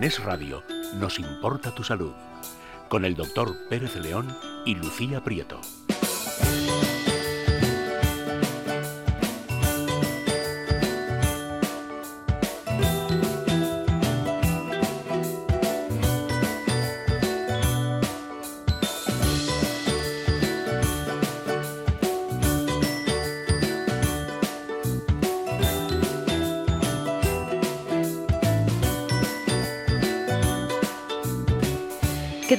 En Es Radio nos importa tu salud. Con el doctor Pérez León y Lucía Prieto.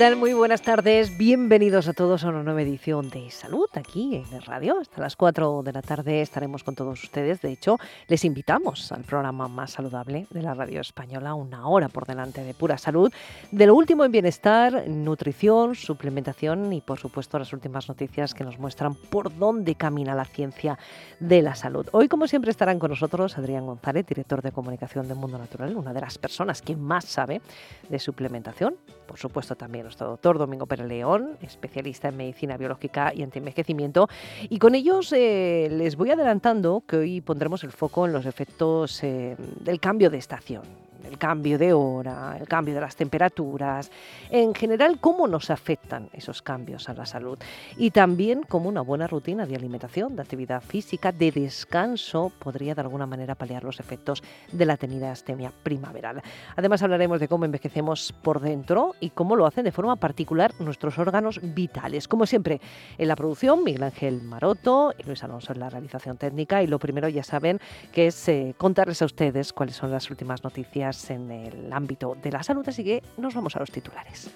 Muy buenas tardes. Bienvenidos a todos a una nueva edición de Salud aquí en el radio. Hasta las 4 de la tarde estaremos con todos ustedes. De hecho, les invitamos al programa más saludable de la radio española, una hora por delante de pura salud, de lo último en bienestar, nutrición, suplementación y, por supuesto, las últimas noticias que nos muestran por dónde camina la ciencia de la salud. Hoy, como siempre, estarán con nosotros Adrián González, director de comunicación de Mundo Natural, una de las personas que más sabe de suplementación. Por supuesto, también nuestro doctor Domingo Pérez León, especialista en medicina biológica y antienvejecimiento. Y con ellos eh, les voy adelantando que hoy pondremos el foco en los efectos eh, del cambio de estación el cambio de hora, el cambio de las temperaturas, en general cómo nos afectan esos cambios a la salud y también cómo una buena rutina de alimentación, de actividad física, de descanso podría de alguna manera paliar los efectos de la tenida astemia primaveral. Además hablaremos de cómo envejecemos por dentro y cómo lo hacen de forma particular nuestros órganos vitales. Como siempre, en la producción Miguel Ángel Maroto y Luis Alonso en la realización técnica y lo primero ya saben que es eh, contarles a ustedes cuáles son las últimas noticias en el ámbito de la salud, así que nos vamos a los titulares.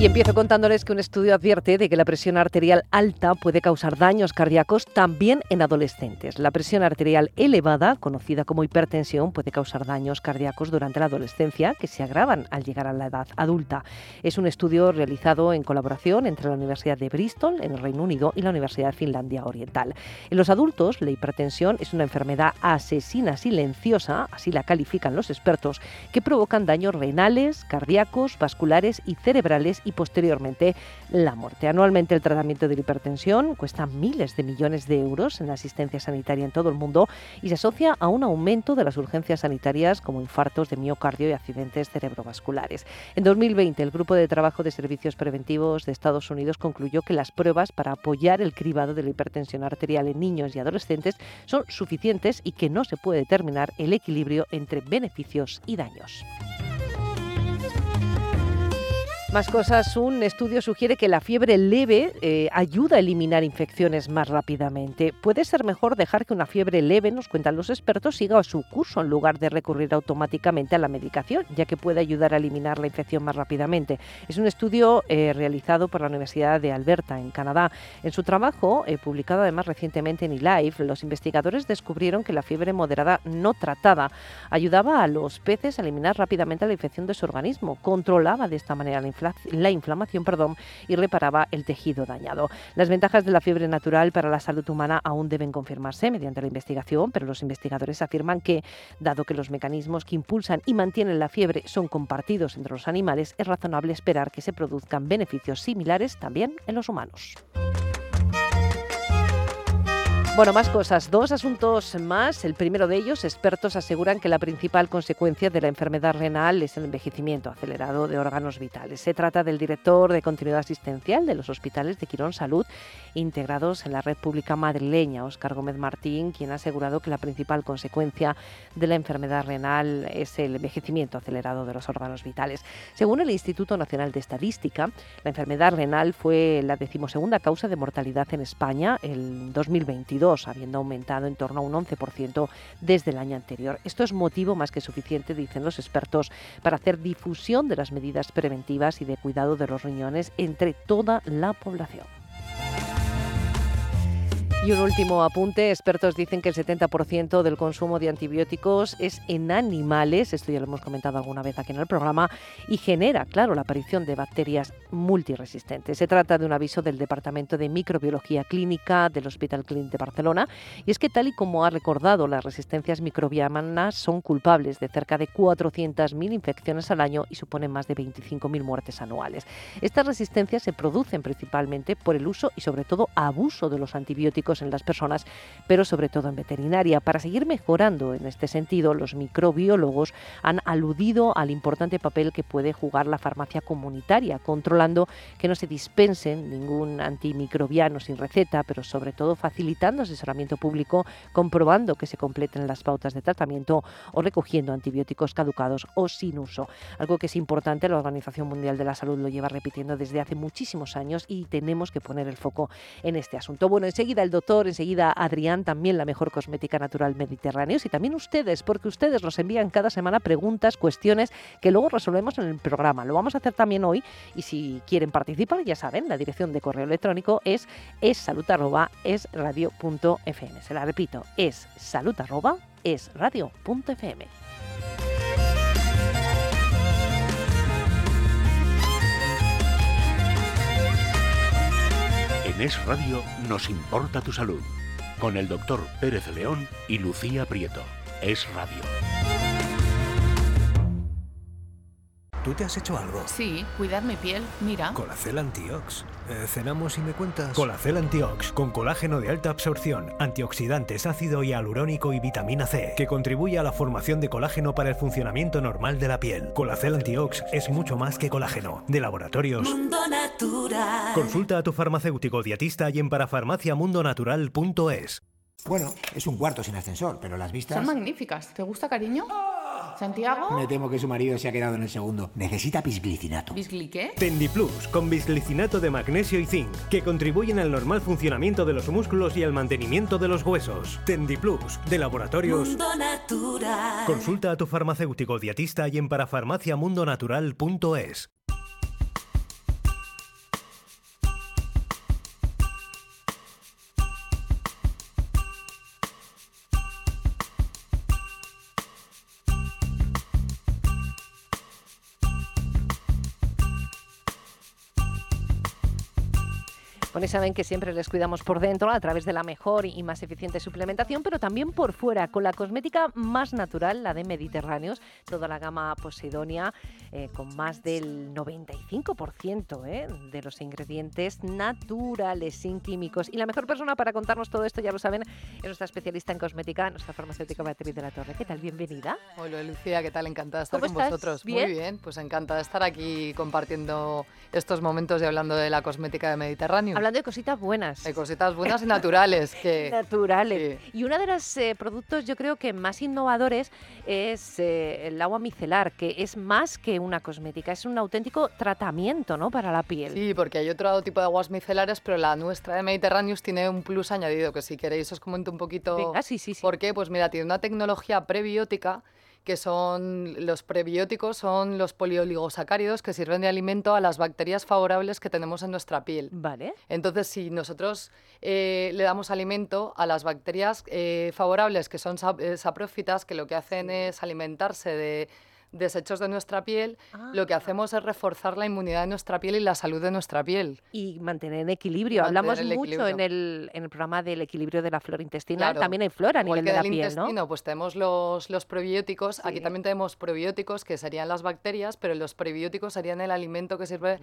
Y empiezo contándoles que un estudio advierte de que la presión arterial alta puede causar daños cardíacos también en adolescentes. La presión arterial elevada, conocida como hipertensión, puede causar daños cardíacos durante la adolescencia que se agravan al llegar a la edad adulta. Es un estudio realizado en colaboración entre la Universidad de Bristol, en el Reino Unido, y la Universidad de Finlandia Oriental. En los adultos, la hipertensión es una enfermedad asesina silenciosa, así la califican los expertos, que provocan daños renales, cardíacos, vasculares y cerebrales y posteriormente la muerte. Anualmente el tratamiento de la hipertensión cuesta miles de millones de euros en asistencia sanitaria en todo el mundo y se asocia a un aumento de las urgencias sanitarias como infartos de miocardio y accidentes cerebrovasculares. En 2020 el Grupo de Trabajo de Servicios Preventivos de Estados Unidos concluyó que las pruebas para apoyar el cribado de la hipertensión arterial en niños y adolescentes son suficientes y que no se puede determinar el equilibrio entre beneficios y daños. Más cosas, un estudio sugiere que la fiebre leve eh, ayuda a eliminar infecciones más rápidamente. Puede ser mejor dejar que una fiebre leve, nos cuentan los expertos, siga su curso en lugar de recurrir automáticamente a la medicación, ya que puede ayudar a eliminar la infección más rápidamente. Es un estudio eh, realizado por la Universidad de Alberta, en Canadá. En su trabajo, eh, publicado además recientemente en eLife, los investigadores descubrieron que la fiebre moderada no tratada ayudaba a los peces a eliminar rápidamente la infección de su organismo, controlaba de esta manera la infección la inflamación perdón, y reparaba el tejido dañado. Las ventajas de la fiebre natural para la salud humana aún deben confirmarse mediante la investigación, pero los investigadores afirman que, dado que los mecanismos que impulsan y mantienen la fiebre son compartidos entre los animales, es razonable esperar que se produzcan beneficios similares también en los humanos. Bueno, más cosas. Dos asuntos más. El primero de ellos, expertos aseguran que la principal consecuencia de la enfermedad renal es el envejecimiento acelerado de órganos vitales. Se trata del director de continuidad asistencial de los hospitales de Quirón Salud integrados en la red pública madrileña, Óscar Gómez Martín, quien ha asegurado que la principal consecuencia de la enfermedad renal es el envejecimiento acelerado de los órganos vitales. Según el Instituto Nacional de Estadística, la enfermedad renal fue la decimosegunda causa de mortalidad en España en 2022 habiendo aumentado en torno a un 11% desde el año anterior. Esto es motivo más que suficiente, dicen los expertos, para hacer difusión de las medidas preventivas y de cuidado de los riñones entre toda la población. Y un último apunte, expertos dicen que el 70% del consumo de antibióticos es en animales, esto ya lo hemos comentado alguna vez aquí en el programa, y genera, claro, la aparición de bacterias multiresistentes. Se trata de un aviso del Departamento de Microbiología Clínica del Hospital Clínic de Barcelona, y es que tal y como ha recordado, las resistencias microbianas son culpables de cerca de 400.000 infecciones al año y suponen más de 25.000 muertes anuales. Estas resistencias se producen principalmente por el uso y sobre todo abuso de los antibióticos en las personas, pero sobre todo en veterinaria. Para seguir mejorando en este sentido, los microbiólogos han aludido al importante papel que puede jugar la farmacia comunitaria, controlando que no se dispensen ningún antimicrobiano sin receta, pero sobre todo facilitando asesoramiento público, comprobando que se completen las pautas de tratamiento o recogiendo antibióticos caducados o sin uso. Algo que es importante, la Organización Mundial de la Salud lo lleva repitiendo desde hace muchísimos años y tenemos que poner el foco en este asunto. Bueno, enseguida el doctor, enseguida Adrián, también la mejor cosmética natural mediterránea, y también ustedes, porque ustedes nos envían cada semana preguntas, cuestiones que luego resolvemos en el programa. Lo vamos a hacer también hoy y si quieren participar, ya saben, la dirección de correo electrónico es essalud@esradio.fm. Se la repito, es. En Es Radio nos importa tu salud. Con el doctor Pérez León y Lucía Prieto. Es Radio. ¿Tú te has hecho algo? Sí, cuidar mi piel, mira. Colacel Antiox. Eh, cenamos y me cuentas. Colacel Antiox, con colágeno de alta absorción, antioxidantes, ácido hialurónico y vitamina C, que contribuye a la formación de colágeno para el funcionamiento normal de la piel. Colacel Antiox es mucho más que colágeno. De laboratorios. Mundo Natural. Consulta a tu farmacéutico dietista y en parafarmaciamundonatural.es. Bueno, es un cuarto sin ascensor, pero las vistas... Son magníficas. ¿Te gusta, cariño? ¿Santiago? Me temo que su marido se ha quedado en el segundo. Necesita bisglicinato. ¿Bisgli qué? Tendiplus, con bisglicinato de magnesio y zinc, que contribuyen al normal funcionamiento de los músculos y al mantenimiento de los huesos. Tendiplus, de laboratorios. Mundo Natural. Consulta a tu farmacéutico dietista y en parafarmaciamundonatural.es. Bueno, y saben que siempre les cuidamos por dentro a través de la mejor y más eficiente suplementación, pero también por fuera, con la cosmética más natural, la de Mediterráneos, toda la gama Posidonia, eh, con más del 95% eh, de los ingredientes naturales, sin químicos. Y la mejor persona para contarnos todo esto, ya lo saben, es nuestra especialista en cosmética, nuestra farmacéutica Beatriz de la Torre. ¿Qué tal? Bienvenida. Hola Lucía, ¿qué tal? Encantada de estar ¿Cómo con estás? vosotros. ¿Bien? Muy bien, pues encantada de estar aquí compartiendo estos momentos y hablando de la cosmética de Mediterráneo. Hablando de cositas buenas. de cositas buenas y naturales. Que, naturales. sí. Y uno de los eh, productos yo creo que más innovadores es eh, el agua micelar, que es más que una cosmética, es un auténtico tratamiento ¿no? para la piel. Sí, porque hay otro tipo de aguas micelares, pero la nuestra de Mediterráneos tiene un plus añadido, que si queréis os comento un poquito Venga, sí, sí, sí. por qué. Pues mira, tiene una tecnología prebiótica que son los prebióticos, son los polioligosacáridos que sirven de alimento a las bacterias favorables que tenemos en nuestra piel. Vale. Entonces, si nosotros eh, le damos alimento a las bacterias eh, favorables, que son sap- eh, saprófitas, que lo que hacen es alimentarse de desechos de nuestra piel, lo que Ah. hacemos es reforzar la inmunidad de nuestra piel y la salud de nuestra piel. Y mantener en equilibrio. Mantener Hablamos el mucho en el, en el programa del equilibrio de la flora intestinal. Claro. También hay flora a Igual nivel que de la del piel, intestino, ¿no? pues tenemos los, los prebióticos. Aquí Sí. también tenemos probióticos, que serían las bacterias, pero los prebióticos serían el alimento que sirve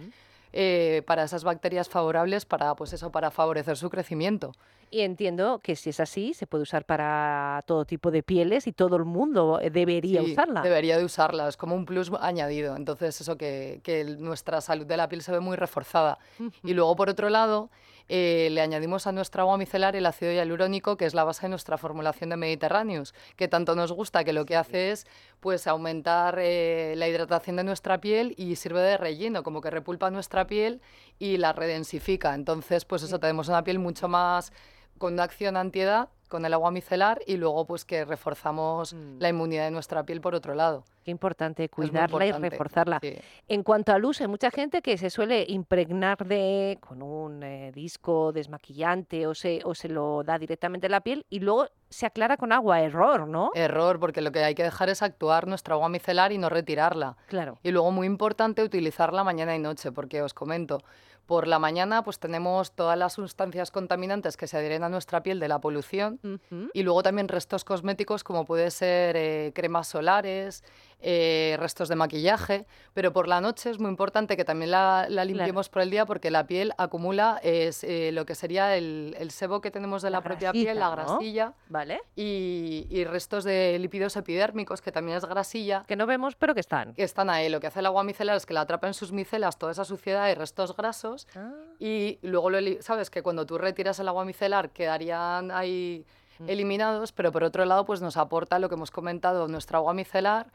eh, para esas bacterias favorables, para, pues eso, para favorecer su crecimiento. Y entiendo que si es así, se puede usar para todo tipo de pieles y todo el mundo eh, debería Sí, usarla. Debería de usarla, es como un plus añadido. Entonces, eso que, que nuestra salud de la piel se ve muy reforzada. Y luego, por otro lado, eh, le añadimos a nuestra agua micelar el ácido hialurónico, que es la base de nuestra formulación de Mediterráneos, que tanto nos gusta que lo que hace es pues aumentar eh, la hidratación de nuestra piel y sirve de relleno, como que repulpa nuestra piel y la redensifica. Entonces, pues eso, tenemos una piel mucho más con una acción antiedad con el agua micelar y luego pues que reforzamos Mm. la inmunidad de nuestra piel por otro lado. Qué importante cuidarla y reforzarla. sí. En cuanto al uso, hay mucha gente que se suele impregnar de con un eh, disco desmaquillante o se, o se lo da directamente en la piel y luego se aclara con agua. Error, ¿no? Error, porque lo que hay que dejar es actuar nuestra agua micelar y no retirarla. Claro. Y luego muy importante utilizarla mañana y noche, porque os comento, por la mañana pues tenemos todas las sustancias contaminantes que se adhieren a nuestra piel de la polución y luego también restos cosméticos como puede ser eh, cremas solares, eh, restos de maquillaje, pero por la noche es muy importante que también la, la limpiemos por el día porque la piel acumula es, eh, lo que sería el, el sebo que tenemos de la, La propia piel, la grasilla ¿Vale? y, y restos de lípidos epidérmicos que también es grasilla Que no vemos, pero que están. que están ahí. Lo que hace el agua micelar es que la atrapa en sus micelas toda esa suciedad y restos grasos Ah, y luego lo sabes que cuando tú retiras el agua micelar quedarían ahí Mm. eliminados, pero por otro lado pues nos aporta lo que hemos comentado, nuestra agua micelar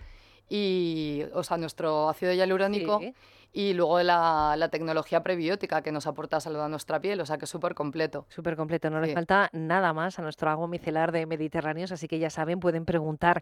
y o sea, nuestro ácido hialurónico Sí. Y luego la, la tecnología prebiótica que nos aporta salud a nuestra piel, o sea que es súper completo. Súper completo, no le falta nada más a nuestro agua micelar de Mediterráneos, así que ya saben, pueden preguntar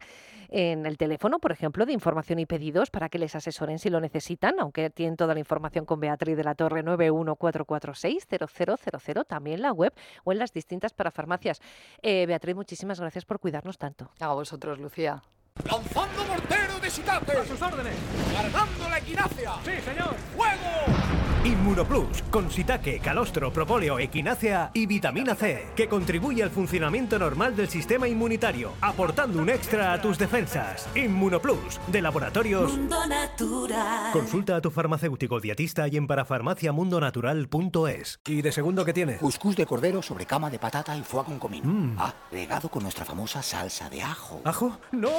en el teléfono, por ejemplo, de información y pedidos para que les asesoren si lo necesitan, aunque tienen toda la información con Beatriz de la Torre 914460000, también la web o en las distintas parafarmacias. Eh, Beatriz, muchísimas gracias por cuidarnos tanto. A vosotros, Lucía. ¡Lanzando mortero de Sitate! ¡A sus órdenes! ¡Cargando la equinacia! ¡Sí, señor! ¡Fuego! Inmunoplus, con sitaque, calostro, propóleo, equinácea y vitamina C, que contribuye al funcionamiento normal del sistema inmunitario, aportando un extra a tus defensas. Inmunoplus, de laboratorios. Mundo Natural. Consulta a tu farmacéutico dietista y en parafarmaciamundonatural.es. ¿Y de segundo qué tienes? Cuscús de cordero sobre cama de patata y foie con comino. Mm. Ah, regado con nuestra famosa salsa de ajo. ¿Ajo? ¡No!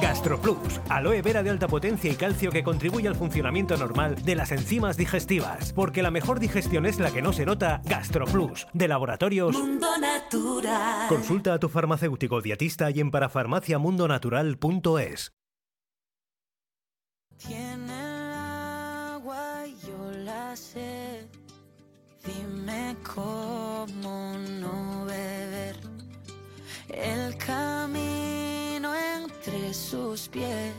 GastroPlus, aloe vera de alta potencia y calcio que contribuye al funcionamiento normal de las enzimas digestivas. Porque la mejor digestión es la que no se nota. GastroPlus, de laboratorios. Mundo Natural. Consulta a tu farmacéutico dietista y en parafarmaciamundonatural.es. Tiene el agua yo la sé. Dime cómo no beber. El camino entre sus pies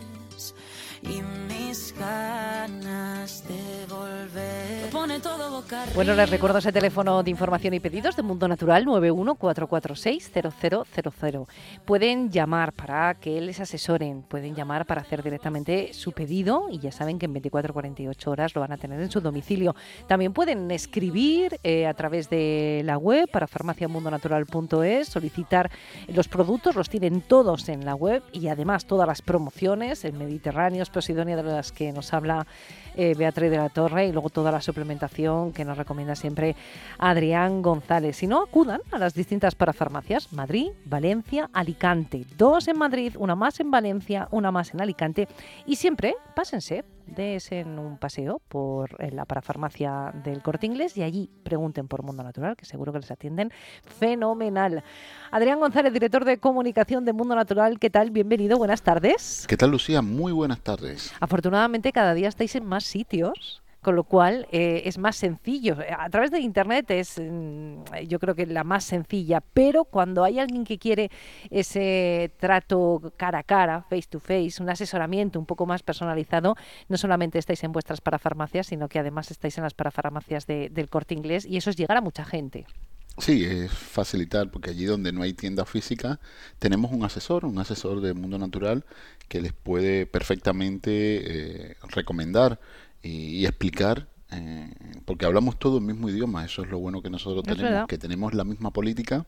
y mis ganas de volver. Pone todo boca Bueno, les recuerdo ese teléfono de información y pedidos de Mundo Natural 914460000. Pueden llamar para que les asesoren, pueden llamar para hacer directamente su pedido y ya saben que en 24-48 horas lo van a tener en su domicilio. También pueden escribir eh, a través de la web para farmaciamundonatural.es, solicitar los productos, los tienen todos en la web y además todas las promociones, el Mediterráneo, Posidonia de las que nos habla eh, Beatriz de la Torre y luego toda la suplementación que nos recomienda siempre Adrián González. Si no, acudan a las distintas parafarmacias, Madrid, Valencia, Alicante. Dos en Madrid, una más en Valencia, una más en Alicante. Y siempre pásense, en un paseo por la parafarmacia del Corte Inglés y allí pregunten por Mundo Natural, que seguro que les atienden fenomenal. Adrián González, director de comunicación de Mundo Natural, ¿qué tal? Bienvenido, buenas tardes. ¿Qué tal, Lucía? Muy buenas tardes. Afortunadamente cada día estáis en más sitios, con lo cual eh, es más sencillo. A través de Internet es, mm, yo creo que la más sencilla, pero cuando hay alguien que quiere ese trato cara a cara, face to face, un asesoramiento un poco más personalizado, no solamente estáis en vuestras parafarmacias, sino que además estáis en las parafarmacias de- del corte inglés y eso es llegar a mucha gente. Sí, es facilitar, porque allí donde no hay tienda física, tenemos un asesor, un asesor de Mundo Natural, que les puede perfectamente eh, recomendar y, y explicar, eh, porque hablamos todo el mismo idioma, eso es lo bueno que nosotros tenemos, verdad. que tenemos la misma política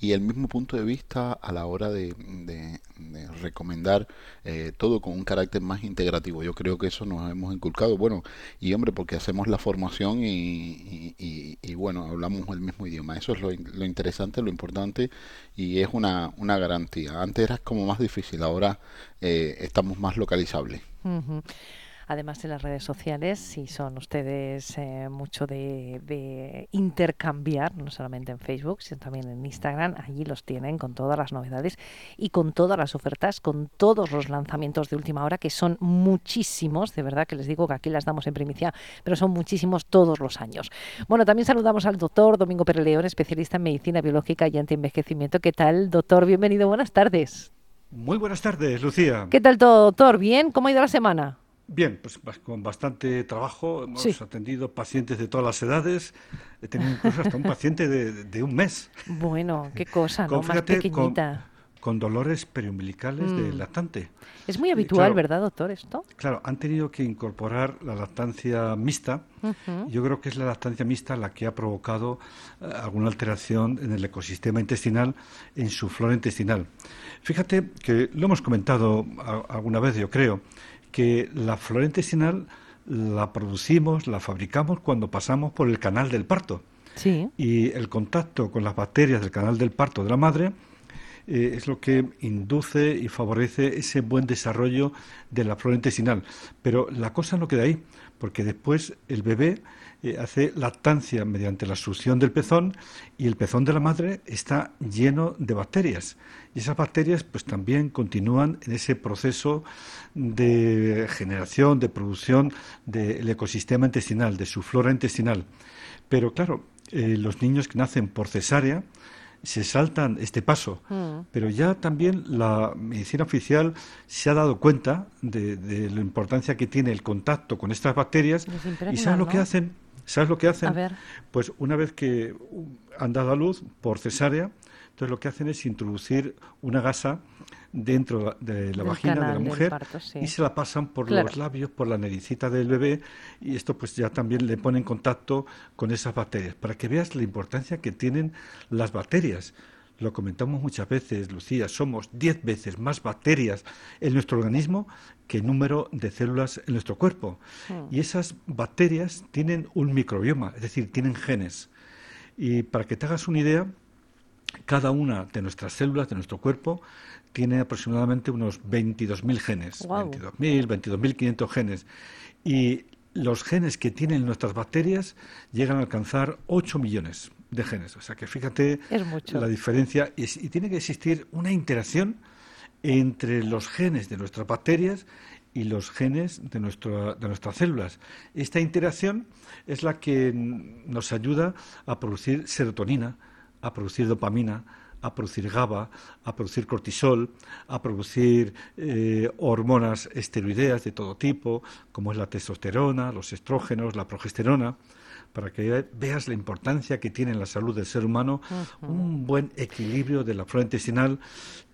y el mismo punto de vista a la hora de, de- de recomendar eh, todo con un carácter más integrativo. Yo creo que eso nos hemos inculcado, bueno, y hombre, porque hacemos la formación y, y- y- y, bueno, hablamos el mismo idioma. Eso es lo, lo interesante, lo importante y es una, una garantía. Antes era como más difícil, ahora eh, estamos más localizables. Además en las redes sociales, si son ustedes eh, mucho de, de, intercambiar, no solamente en Facebook, sino también en Instagram, allí los tienen con todas las novedades y con todas las ofertas, con todos los lanzamientos de última hora, que son muchísimos, de verdad que les digo que aquí las damos en primicia, pero son muchísimos todos los años. Bueno, también saludamos al doctor Domingo Pérez León, especialista en medicina biológica y antienvejecimiento. ¿Qué tal, doctor? Bienvenido, buenas tardes. Muy buenas tardes, Lucía. ¿Qué tal todo, doctor? ¿Bien? ¿Cómo ha ido la semana? Bien, pues con bastante trabajo. Hemos atendido pacientes de todas las edades. He tenido incluso hasta un paciente de, un mes. Bueno, qué cosa, ¿no? Más pequeñita con dolores periumbilicales de mm. lactante. Es muy habitual, ¿verdad, doctor, esto? Claro, han tenido que incorporar la lactancia mixta. Yo creo que es la lactancia mixta la que ha provocado eh, alguna alteración en el ecosistema intestinal, en su flora intestinal. Fíjate que lo hemos comentado alguna vez, yo creo, que la flora intestinal la producimos, la fabricamos cuando pasamos por el canal del parto. Sí. Y el contacto con las bacterias del canal del parto de la madre eh, es lo que induce y favorece ese buen desarrollo de la flora intestinal. Pero la cosa no queda ahí, porque después el bebé eh, hace lactancia mediante la succión del pezón y el pezón de la madre está lleno de bacterias. Y esas bacterias pues también continúan en ese proceso de generación, de producción del ecosistema intestinal, de su flora intestinal. Pero claro, eh, los niños que nacen por cesárea, se saltan este paso. Mm. Pero ya también la medicina oficial se ha dado cuenta de, la importancia que tiene el contacto con estas bacterias. ¿Y sabes lo que hacen? ¿Sabes lo que hacen? Pues una vez que han dado a luz por cesárea, entonces lo que hacen es introducir una gasa dentro de la vagina de la mujer y se la pasan por los labios, por la naricita del bebé y esto pues ya también le pone en contacto con esas bacterias para que veas la importancia que tienen las bacterias. Lo comentamos muchas veces, Lucía, somos 10 veces más bacterias en nuestro organismo que el número de células en nuestro cuerpo. Hmm. Y esas bacterias tienen un microbioma, es decir, tienen genes. Y para que te hagas una idea, cada una de nuestras células de nuestro cuerpo tiene aproximadamente unos 22.000 genes, 22.000, 22.500 genes. Y los genes que tienen nuestras bacterias llegan a alcanzar 8 millones de genes. O sea que fíjate la diferencia. Y, y, tiene que existir una interacción entre los genes de nuestras bacterias y los genes de, nuestro, de nuestras células. Esta interacción es la que nos ayuda a producir serotonina, a producir dopamina, a producir GABA, a producir cortisol, a producir eh, hormonas esteroideas de todo tipo, como es la testosterona, los estrógenos, la progesterona para que veas la importancia que tiene en la salud del ser humano un buen equilibrio de la flora intestinal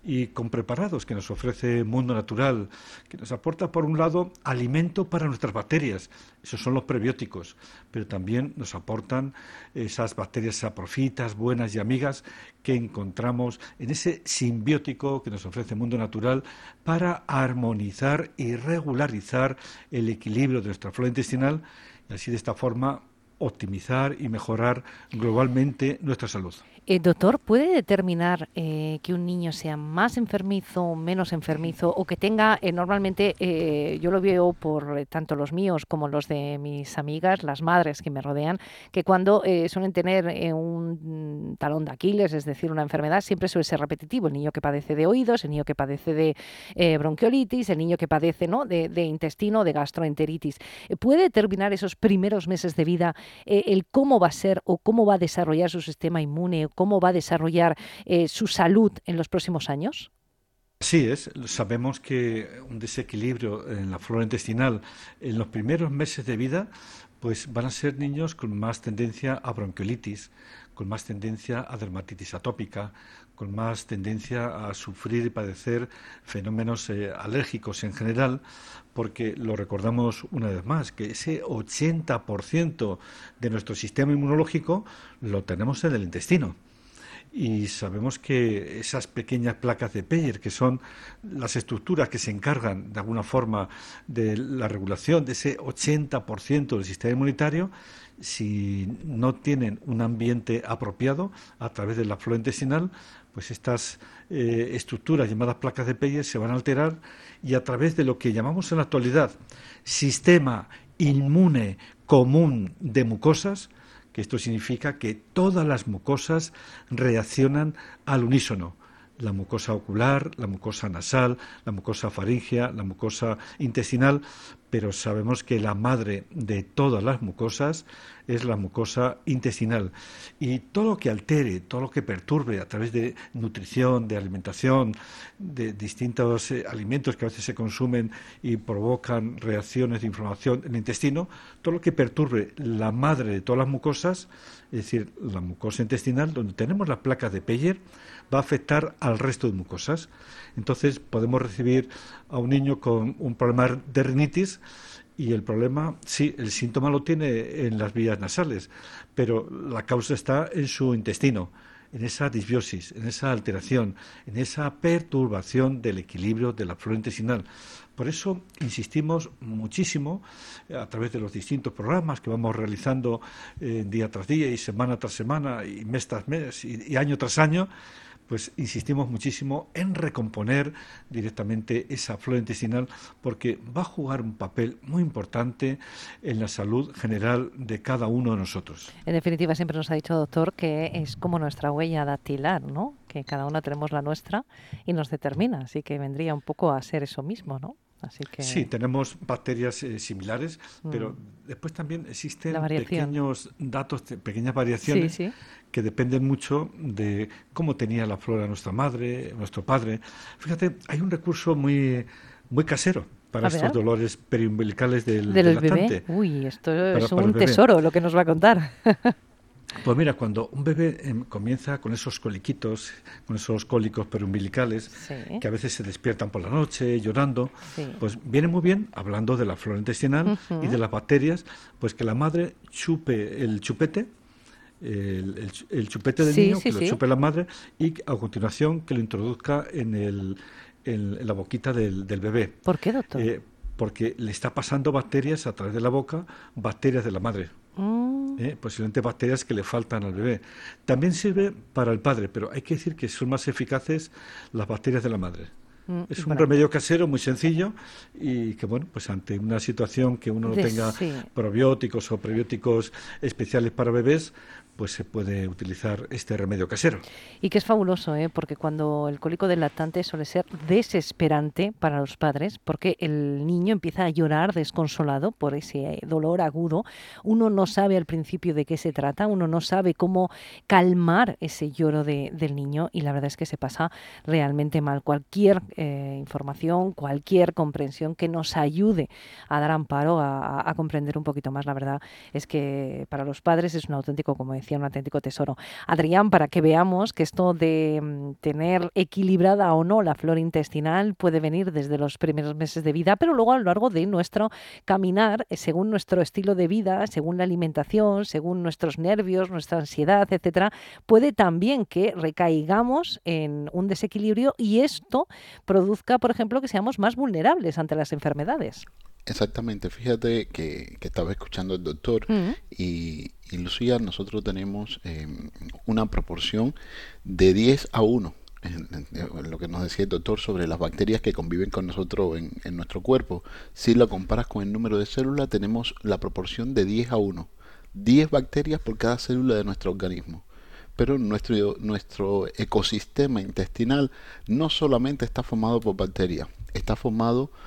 y con preparados que nos ofrece Mundo Natural, que nos aporta por un lado alimento para nuestras bacterias, esos son los prebióticos, pero también nos aportan esas bacterias saprofitas, buenas y amigas que encontramos en ese simbiótico que nos ofrece Mundo Natural para armonizar y regularizar el equilibrio de nuestra flora intestinal y así de esta forma optimizar y mejorar globalmente nuestra salud. ¿El doctor puede determinar eh, que un niño sea más enfermizo menos enfermizo o que tenga, eh, normalmente eh, yo lo veo por tanto los míos como los de mis amigas, las madres que me rodean, que cuando suelen tener un talón de Aquiles, es decir, una enfermedad, siempre suele ser repetitivo. El niño que padece de oídos, el niño que padece de bronquiolitis, el niño que padece ¿no? de, de intestino, de gastroenteritis. ¿Puede determinar esos primeros meses de vida el cómo va a ser o cómo va a desarrollar su sistema inmune? Cómo va a desarrollar eh, su salud en los próximos años? Sí, es. Sabemos que un desequilibrio en la flora intestinal en los primeros meses de vida, pues van a ser niños con más tendencia a bronquiolitis, con más tendencia a dermatitis atópica, con más tendencia a sufrir y padecer fenómenos eh, alérgicos en general, porque lo recordamos una vez más, que ese 80% de nuestro sistema inmunológico lo tenemos en el intestino. Y sabemos que esas pequeñas placas de Peyer, que son las estructuras que se encargan de alguna forma de la regulación de ese 80% del sistema inmunitario, si no tienen un ambiente apropiado a través de la flora intestinal, pues estas eh, estructuras llamadas placas de Peyer se van a alterar y a través de lo que llamamos en la actualidad sistema inmune común de mucosas, que esto significa que todas las mucosas reaccionan al unísono la mucosa ocular, la mucosa nasal, la mucosa faringea, la mucosa intestinal, pero sabemos que la madre de todas las mucosas es la mucosa intestinal. Y todo lo que altere, todo lo que perturbe a través de nutrición, de alimentación, de distintos eh, alimentos que a veces se consumen y provocan reacciones de inflamación en el intestino, todo lo que perturbe la madre de todas las mucosas, es decir, la mucosa intestinal, donde tenemos las placas de Peyer, va a afectar al resto de mucosas. Entonces podemos recibir a un niño con un problema de rinitis y el problema, sí, el síntoma lo tiene en las vías nasales, pero la causa está en su intestino, en esa disbiosis, en esa alteración, en esa perturbación del equilibrio de la flora intestinal. Por eso insistimos muchísimo eh, a través de los distintos programas que vamos realizando eh, día tras día y semana tras semana y mes tras mes y año tras año pues insistimos muchísimo en recomponer directamente esa flora intestinal porque va a jugar un papel muy importante en la salud general de cada uno de nosotros. En definitiva, siempre nos ha dicho, doctor, que es como nuestra huella dactilar, ¿no? Que cada una tenemos la nuestra y nos determina, así que vendría un poco a ser eso mismo, ¿no? Sí, tenemos bacterias eh, similares, pero mm. después también existen pequeños datos, pequeñas variaciones que dependen mucho de cómo tenía la flora nuestra madre, nuestro padre. Fíjate, hay un recurso muy, muy casero para estos dolores periumbilicales del, del, bebé. Uy, esto es un tesoro lo que nos va a contar. Pues mira, cuando un bebé em, comienza con esos coliquitos, con esos cólicos perumbilicales, que a veces se despiertan por la noche llorando, pues viene muy bien hablando de la flora intestinal y de las bacterias, pues que la madre chupe el chupete, el, chupete del niño, que lo chupe la madre, y a continuación que lo introduzca en, el, en, la boquita del, bebé. ¿Por qué, doctor? Eh, porque le está pasando bacterias a través de la boca, bacterias de la madre. Mm. ¿eh? posiblemente bacterias que le faltan al bebé. También sirve para el padre, pero hay que decir que son más eficaces las bacterias de la madre. Mm, es un remedio casero muy sencillo y que, bueno, pues ante una situación que uno no tenga probióticos o prebióticos especiales para bebés, pues se puede utilizar este remedio casero. Y que es fabuloso, ¿eh? porque cuando el cólico del lactante suele ser desesperante para los padres, porque el niño empieza a llorar desconsolado por ese dolor agudo, uno no sabe al principio de qué se trata, uno no sabe cómo calmar ese lloro del niño y la verdad es que se pasa realmente mal. Cualquier eh, información, cualquier comprensión que nos ayude a dar amparo, a, a, comprender un poquito más, la verdad es que para los padres es un auténtico, como un auténtico tesoro. Adrián, para que veamos que esto de mm, tener equilibrada o no la flora intestinal puede venir desde los primeros meses de vida, pero luego a lo largo de nuestro caminar, eh, según nuestro estilo de vida, según la alimentación, según nuestros nervios, nuestra ansiedad, etcétera, puede también que recaigamos en un desequilibrio y esto produzca, por ejemplo, que seamos más vulnerables ante las enfermedades. Exactamente, fíjate que, estaba escuchando el doctor mm. y, y, Lucía, nosotros tenemos em, una proporción de 10 a 1, en, lo que nos decía el doctor sobre las bacterias que conviven con nosotros en, en, nuestro cuerpo. Si lo comparas con el número de células, tenemos la proporción de 10 a 1, 10 bacterias por cada célula de nuestro organismo. Pero nuestro, nuestro ecosistema intestinal no solamente está formado por bacterias, está formado por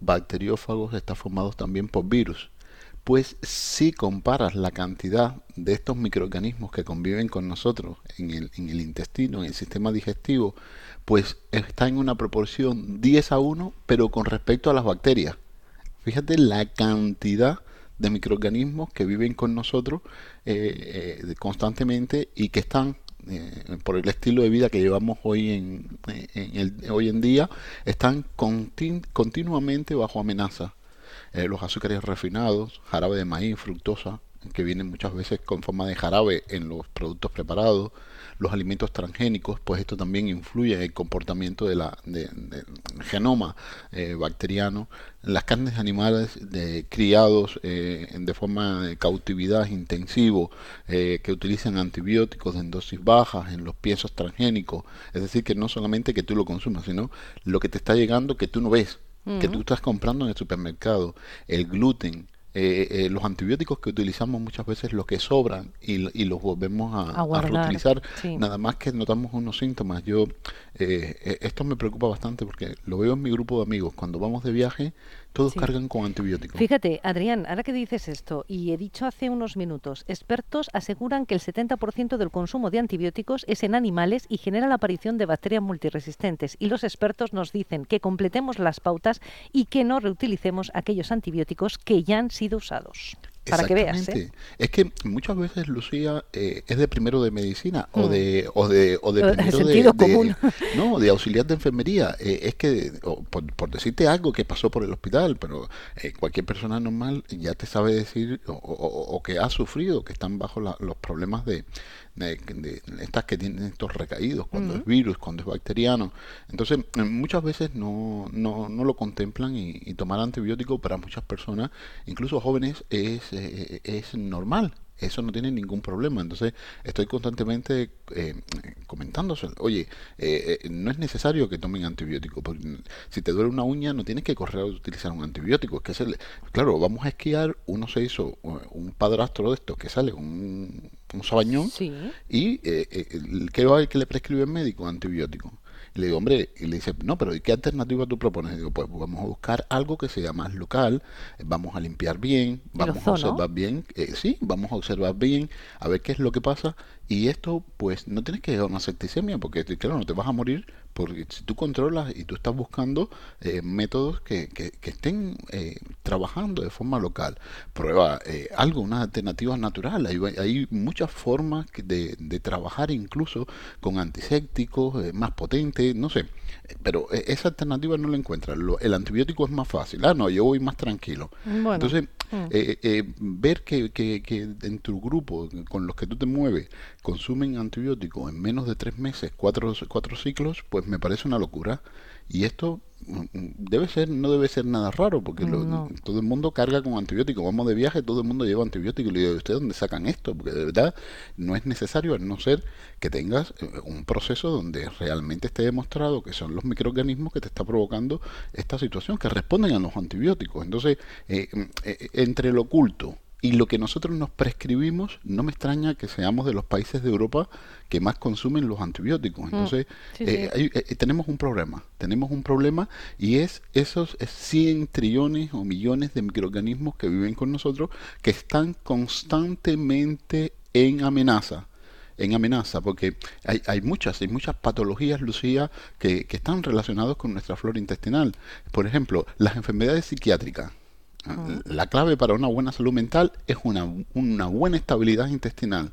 bacteriófagos, está formado también por virus. Pues si comparas la cantidad de estos microorganismos que conviven con nosotros en el, en el intestino, en el sistema digestivo, pues está en una proporción 10 a 1, pero con respecto a las bacterias. Fíjate la cantidad de microorganismos que viven con nosotros eh, eh, constantemente y que están eh, por el estilo de vida que llevamos hoy en, el, hoy en día, están continuamente bajo amenaza. Eh, los azúcares refinados, jarabe de maíz, fructosa, que vienen muchas veces con forma de jarabe en los productos preparados, los alimentos transgénicos, pues esto también influye en el comportamiento de la de, genoma eh, bacteriano. Las carnes animales de, criados eh, de forma de cautividad intensivo, eh, que utilizan antibióticos en dosis bajas, en los piensos transgénicos, es decir, que no solamente que tú lo consumas, sino lo que te está llegando que tú no ves, que tú estás comprando en el supermercado, el gluten, eh, eh, los antibióticos que utilizamos muchas veces los que sobran y, y los volvemos a, a, reutilizar nada más que notamos unos síntomas. Yo eh, esto me preocupa bastante porque lo veo en mi grupo de amigos. Cuando vamos de viaje todos cargan con antibióticos. Fíjate, Adrián, ahora que dices esto, y he dicho hace unos minutos, expertos aseguran que el 70% del consumo de antibióticos es en animales y genera la aparición de bacterias multiresistentes. Y los expertos nos dicen que completemos las pautas y que no reutilicemos aquellos antibióticos que ya han sido usados para que veas. ¿eh? Es que muchas veces Lucía eh, es de primero de medicina o mm. de o de o de primero sentido de, común. no, de auxiliar de enfermería. Eh, es que por, decirte algo que pasó por el hospital, pero cualquier persona normal ya te sabe decir o, que ha sufrido, que están bajo los problemas de, de, estas que tienen estos recaídos, cuando es virus, cuando es bacteriano. Entonces, eh, muchas veces no, no, no lo contemplan y, tomar antibiótico para muchas personas, incluso jóvenes, es, eh, es normal eso no tiene ningún problema. Entonces, estoy constantemente eh, comentándose, oye, eh, no es necesario que tomen antibiótico, porque si te duele una uña no tienes que correr a utilizar un antibiótico. Es que es claro, vamos a esquiar, uno se hizo un padrastro de estos que sale un un sabañón, y eh, eh, ¿qué va que le prescribe el médico? Antibiótico. Y le digo, hombre, y le dice, no, pero ¿y qué alternativa tú propones? Y digo, pues vamos a buscar algo que sea más local, vamos a limpiar bien, vamos a observar bien, eh, sí, vamos a observar bien, a ver qué es lo que pasa. Y esto, pues, no tienes que llegar a una septicemia, porque claro, no te vas a morir porque si tú controlas y tú estás buscando eh, métodos que, que, estén eh, trabajando de forma local, prueba eh, algo, una alternativa natural. Hay, hay muchas formas de, de, trabajar incluso con antisépticos más potentes, no sé. Pero esa alternativa no la encuentras. el antibiótico es más fácil. Ah, no, yo voy más tranquilo. Entonces, mm. ver que, que, que en tu grupo, con los que tú te mueves, consumen antibióticos en menos de tres meses, cuatro, cuatro ciclos, pues me parece una locura. Y esto debe ser, no debe ser nada raro, porque todo el mundo carga con antibióticos. Vamos de viaje, todo el mundo lleva antibióticos. Y le digo, ¿ustedes dónde sacan esto? Porque de verdad no es necesario, a no ser que tengas eh, un proceso donde realmente esté demostrado que son los microorganismos que te está provocando esta situación, que responden a los antibióticos. Entonces, eh, mm, eh, entre lo oculto, y lo que nosotros nos prescribimos, no me extraña que seamos de los países de Europa que más consumen los antibióticos. Mm, Entonces, eh, eh, tenemos un problema, tenemos un problema y es esos 100 trillones o millones de microorganismos que viven con nosotros que están constantemente en amenaza en amenaza, porque hay, hay muchas, hay muchas patologías, Lucía, que, que están relacionadas con nuestra flora intestinal. Por ejemplo, las enfermedades psiquiátricas. La clave para una buena salud mental es una, una, buena estabilidad intestinal.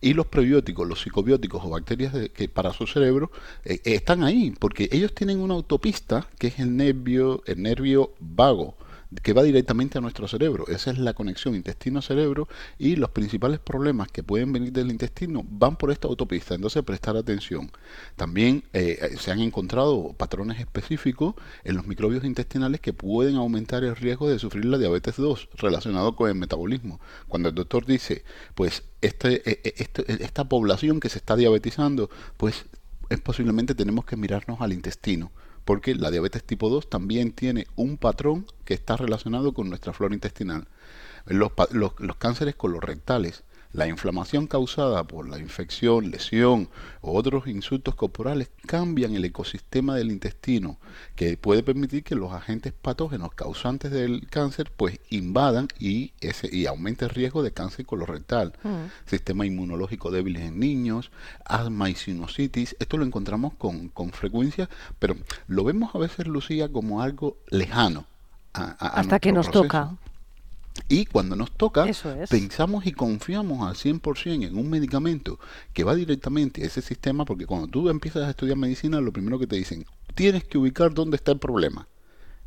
Y los prebióticos, los psicobióticos o bacterias que para su cerebro eh, están ahí, porque ellos tienen una autopista que es el nervio, el nervio vago que va directamente a nuestro cerebro. Esa es la conexión intestino-cerebro y los principales problemas que pueden venir del intestino van por esta autopista. Entonces, prestar atención. También eh, eh, se han encontrado patrones específicos en los microbios intestinales que pueden aumentar el riesgo de sufrir la diabetes 2 relacionado con el metabolismo. Cuando el doctor dice, pues este, e, e, este, esta población que se está diabetizando, pues es posiblemente tenemos que mirarnos al intestino porque la diabetes tipo 2 también tiene un patrón que está relacionado con nuestra flora intestinal. Los, los, los cánceres colorectales la inflamación causada por la infección, lesión o otros insultos corporales cambian el ecosistema del intestino, que puede permitir que los agentes patógenos causantes del cáncer pues invadan y, ese, y aumente el riesgo de cáncer colorectal. Mm. Sistema inmunológico débil en niños, asma y sinusitis, esto lo encontramos con, con frecuencia, pero lo vemos a veces, Lucía, como algo lejano. Hasta que nos toca. Y cuando nos toca, pensamos y confiamos al 100% en un medicamento que va directamente a ese sistema, porque cuando tú empiezas a estudiar medicina, lo primero que te dicen, tienes que ubicar dónde está el problema.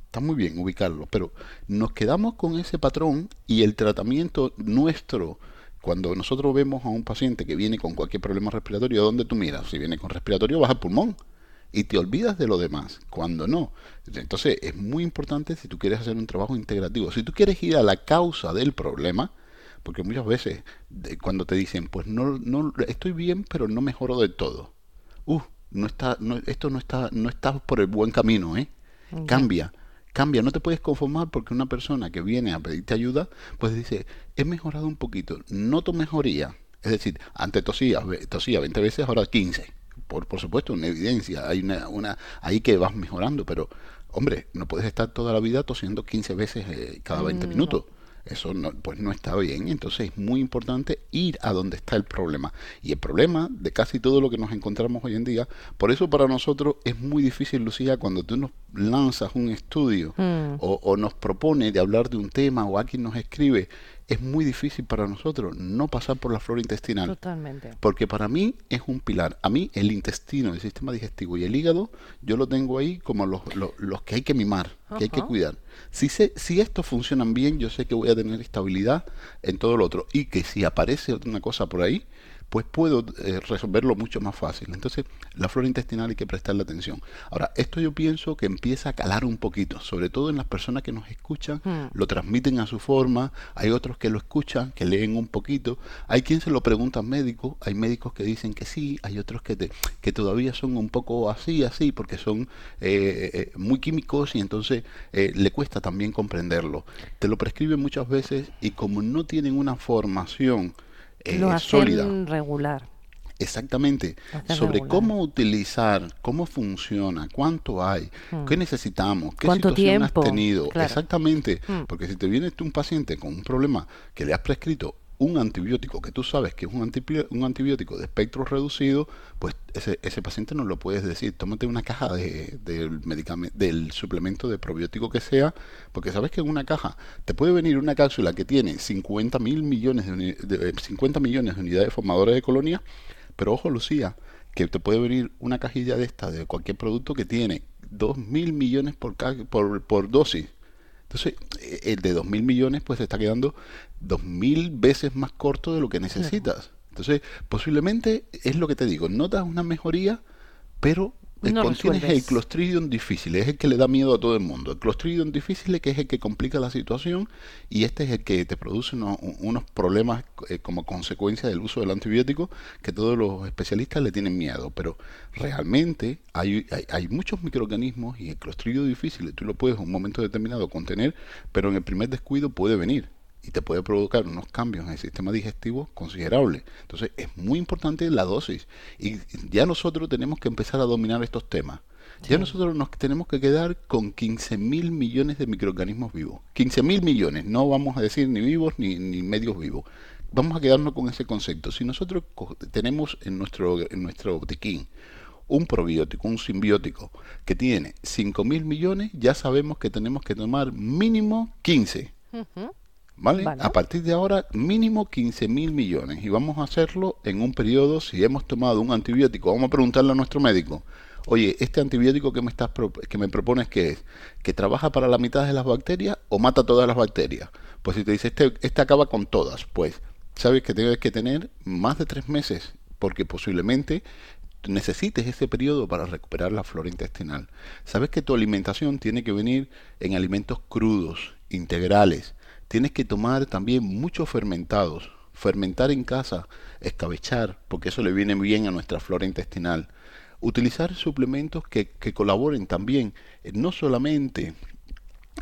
Está muy bien ubicarlo, pero nos quedamos con ese patrón y el tratamiento nuestro Cuando nosotros vemos a un paciente que viene con cualquier problema respiratorio, ¿a dónde tú miras? Si viene con respiratorio, vas al pulmón y te olvidas de lo demás, cuando no. Entonces es muy importante si tú quieres hacer un trabajo integrativo, si tú quieres ir a la causa del problema, porque muchas veces cuando te dicen, pues no, no estoy bien, pero no mejoro del todo. Uh, no está, no, esto no está, no está por el buen camino, ¿eh? Cambia, cambia. No te puedes conformar porque una persona que viene a pedirte ayuda, pues dice, he mejorado un poquito, noto mejoría. Es decir, antes tosía, tosía 20 veces, ahora 15 por, por supuesto, una evidencia, hay una, una, ahí que vas mejorando, pero hombre, no puedes estar toda la vida tosiendo 15 veces eh, cada 20 mm, minutos. Eso no, pues no está bien. Entonces es muy importante ir a donde está el problema. Y el problema de casi todo lo que nos encontramos hoy en día, por eso para nosotros es muy difícil, Lucía, cuando tú nos lanzas un estudio mm. o, o, nos propone de hablar de un tema o alguien nos escribe es muy difícil para nosotros no pasar por la flora intestinal. Totalmente. Porque para mí es un pilar. A mí el intestino, el sistema digestivo y el hígado, yo lo tengo ahí como los, los, que hay que mimar, que hay que cuidar. Si, se, si estos funcionan bien, yo sé que voy a tener estabilidad en todo lo otro. Y que si aparece otra cosa por ahí, pues puedo eh, resolverlo mucho más fácil. Entonces, la flora intestinal hay que prestarle atención. Ahora, esto yo pienso que empieza a calar un poquito, sobre todo en las personas que nos escuchan, hmm. lo transmiten a su forma, hay otros que lo escuchan, que leen un poquito, hay quien se lo pregunta al médico, hay médicos que dicen que sí, hay otros que, te, que todavía son un poco así, así, porque son eh, eh, muy químicos y entonces le cuesta también comprenderlo. Te lo prescriben muchas veces y como no tienen una formación, eh, lo hacen regular. Exactamente. Sobre cómo utilizar, cómo funciona, cuánto hay, hmm. qué necesitamos, qué situación has tenido. Exactamente. Hmm. Porque si te viene un paciente con un problema que le has prescrito un antibiótico que tú sabes que es un, un antibiótico de espectro reducido, pues ese, ese paciente no lo puedes decir, tómate una caja de, del, del suplemento de probiótico que sea, porque sabes que en una caja te puede venir una cápsula que tiene 50 mil millones de, 50 millones de unidades formadoras de colonia, pero ojo Lucía, que te puede venir una cajilla de esta de cualquier producto que tiene 2 mil millones por, por, por dosis entonces, eh, el de 2.000 millones pues se está quedando 2.000 veces más corto de lo que necesitas. Entonces, posiblemente es lo que te digo, notas una mejoría, pero no contienes el Clostridium difícil, es el que le da miedo a todo el mundo. El Clostridium difícil que es el que complica la situación y este es el que te produce unos problemas eh, como consecuencia del uso del antibiótico que todos los especialistas le tienen miedo. Pero realmente hay, hay, muchos microorganismos y el Clostridio difícil tú lo puedes en un momento determinado contener, pero en el primer descuido puede venir y te puede provocar unos cambios en el sistema digestivo considerables. Entonces es muy importante la dosis y ya nosotros tenemos que empezar a dominar estos temas. Ya nosotros nos tenemos que quedar con 15 mil millones de microorganismos vivos. 15 mil millones, no vamos a decir ni vivos ni, ni medios vivos. Vamos a quedarnos con ese concepto. Si nosotros tenemos en nuestro, en nuestro botiquín un probiótico, un simbiótico que tiene 5 mil millones, ya sabemos que tenemos que tomar mínimo 15. ¿Vale? A partir de ahora, mínimo 15 mil millones. Y vamos a hacerlo en un periodo, si hemos tomado un antibiótico, vamos a preguntarle a nuestro médico, oye, ¿este antibiótico que me, estás que me propones qué es? ¿Que trabaja para la mitad de las bacterias o mata todas las bacterias? Pues si te dice, este, este acaba con todas, pues sabes que tienes que tener más de tres meses, porque posiblemente necesites ese periodo para recuperar la flora intestinal. Sabes que tu alimentación tiene que venir en alimentos crudos, integrales, Tienes que tomar también muchos fermentados. Fermentar en casa, escabechar, porque eso le viene bien a nuestra flora intestinal. Utilizar suplementos que, que colaboren también, eh, no solamente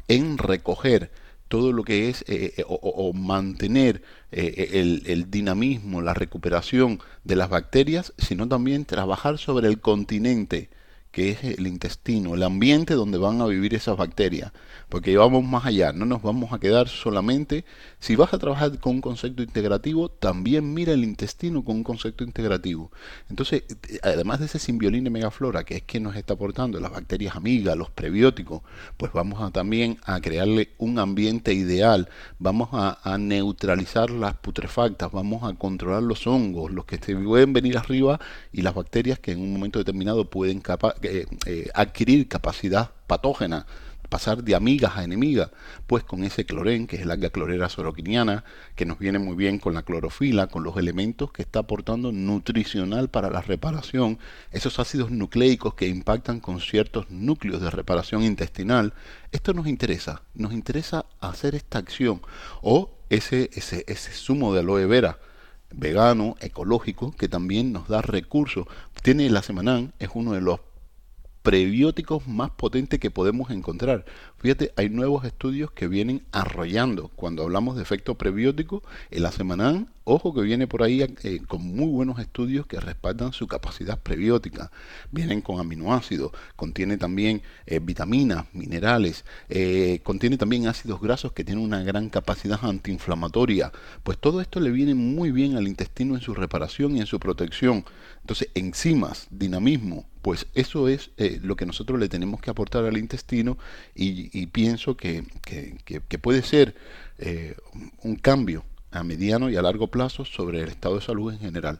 en recoger todo lo que es eh, eh, o, mantener el, el, dinamismo, la recuperación de las bacterias, sino también trabajar sobre el continente que es el intestino, el ambiente donde van a vivir esas bacterias, porque vamos más allá, no nos vamos a quedar solamente, si vas a trabajar con un concepto integrativo, también mira el intestino con un concepto integrativo. Entonces, además de ese simbiolina megaflora, que es que nos está aportando las bacterias amigas, los prebióticos, pues vamos a también a crearle un ambiente ideal, vamos a, neutralizar las putrefactas, vamos a controlar los hongos, los que se pueden venir arriba y las bacterias que en un momento determinado pueden capaz eh, adquirir capacidad patógena pasar de amigas a enemigas, pues con ese clorén, que es el alga clorera soroquiniana, que nos viene muy bien con la clorofila, con los elementos que está aportando nutricional para la reparación, esos ácidos nucleicos que impactan con ciertos núcleos de reparación intestinal, esto nos interesa, nos interesa hacer esta acción o ese, ese, ese zumo de aloe vera vegano, ecológico, que también nos da recursos. Tiene la Semanán, es uno de los prebióticos más potentes que podemos encontrar. Fíjate, hay nuevos estudios que vienen arrollando. Cuando hablamos de efecto prebiótico, el Asemanán, ojo que viene por ahí eh, con muy buenos estudios que respaldan su capacidad prebiótica. Vienen con aminoácidos, contiene también eh, vitaminas, minerales, eh, contiene también ácidos grasos que tienen una gran capacidad antiinflamatoria. Pues todo esto le viene muy bien al intestino en su reparación y en su protección. Entonces, enzimas, dinamismo, pues eso es eh, lo que nosotros le tenemos que aportar al intestino y, pienso que, puede ser eh, un cambio a mediano y a largo plazo sobre el estado de salud en general.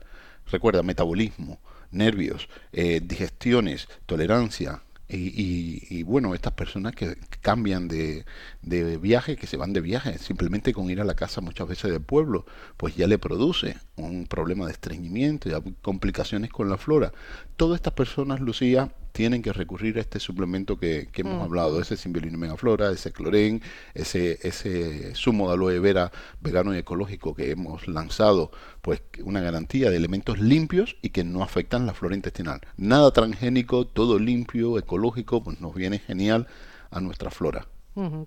Recuerda, metabolismo, nervios, eh, digestiones, tolerancia, y, bueno, estas personas que cambian de, de, viaje, que se van de viaje, simplemente con ir a la casa muchas veces del pueblo, pues ya le produce un problema de estreñimiento y complicaciones con la flora. Todas estas personas, Lucía, tienen que recurrir a este suplemento que, hemos mm. hablado, ese simbiolina megaflora, ese clorén, ese, ese zumo de aloe vera vegano y ecológico que hemos lanzado, pues una garantía de elementos limpios y que no afectan la flora intestinal. Nada transgénico, todo limpio, ecológico, pues nos viene genial a nuestra flora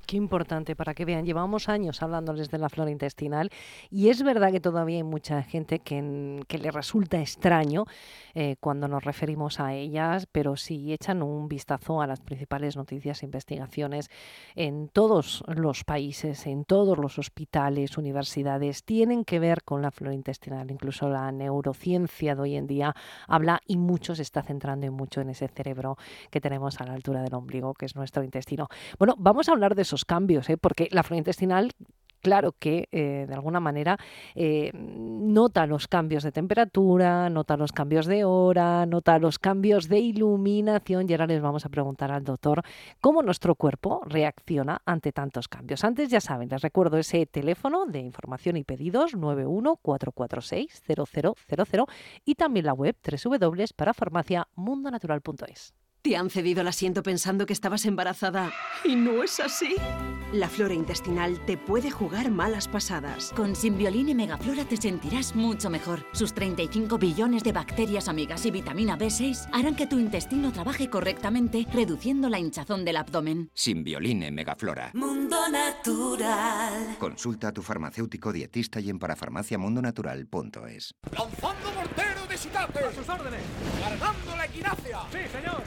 qué importante para que vean. Llevamos años hablándoles de la flora intestinal y es verdad que todavía hay mucha gente que, le resulta extraño eh, cuando nos referimos a ellas, pero si echan un vistazo a las principales noticias e investigaciones en todos los países, en todos los hospitales, universidades, tienen que ver con la flora intestinal. Incluso la neurociencia de hoy en día habla y mucho se está centrando mucho en ese cerebro que tenemos a la altura del ombligo, que es nuestro intestino. Bueno, vamos a hablar de esos cambios, ¿eh? porque la flora intestinal claro que eh, de alguna manera eh, nota los cambios de temperatura, nota los cambios de hora, nota los cambios de iluminación y ahora les vamos a preguntar al doctor cómo nuestro cuerpo reacciona ante tantos cambios. Antes ya saben, les recuerdo ese teléfono de información y pedidos 914460000 y también la web www.parafarmaciamundonatural.es. Te han cedido el asiento pensando que estabas embarazada y no es así. La flora intestinal te puede jugar malas pasadas. Con Simbioline y Megaflora te sentirás mucho mejor. Sus 35 billones de bacterias amigas y vitamina B6 harán que tu intestino trabaje correctamente, reduciendo la hinchazón del abdomen. Simbioline Megaflora. Mundo Natural. Consulta a tu farmacéutico dietista y en parafarmaciamundonatural.es. ¡Lanzando mortero de Sitate! ¡A sus órdenes! ¡Cargando la equinacia! ¡Sí, señor!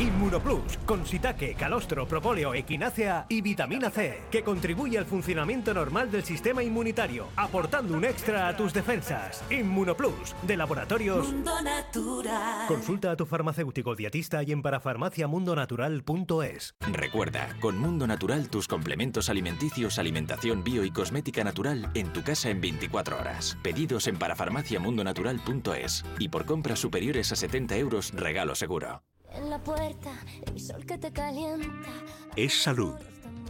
Inmunoplus, con sitaque, calostro, propóleo, equinácea y vitamina C, que contribuye al funcionamiento normal del sistema inmunitario, aportando un extra a tus defensas. Inmunoplus, de laboratorios Mundo Natural. Consulta a tu farmacéutico dietista y en parafarmaciamundonatural.es. Recuerda, con Mundo Natural tus complementos alimenticios, alimentación bio y cosmética natural en tu casa en 24 horas. Pedidos en parafarmaciamundonatural.es y por compras superiores a 70 euros regalo seguro. En la puerta, el sol que te calienta. Es salud,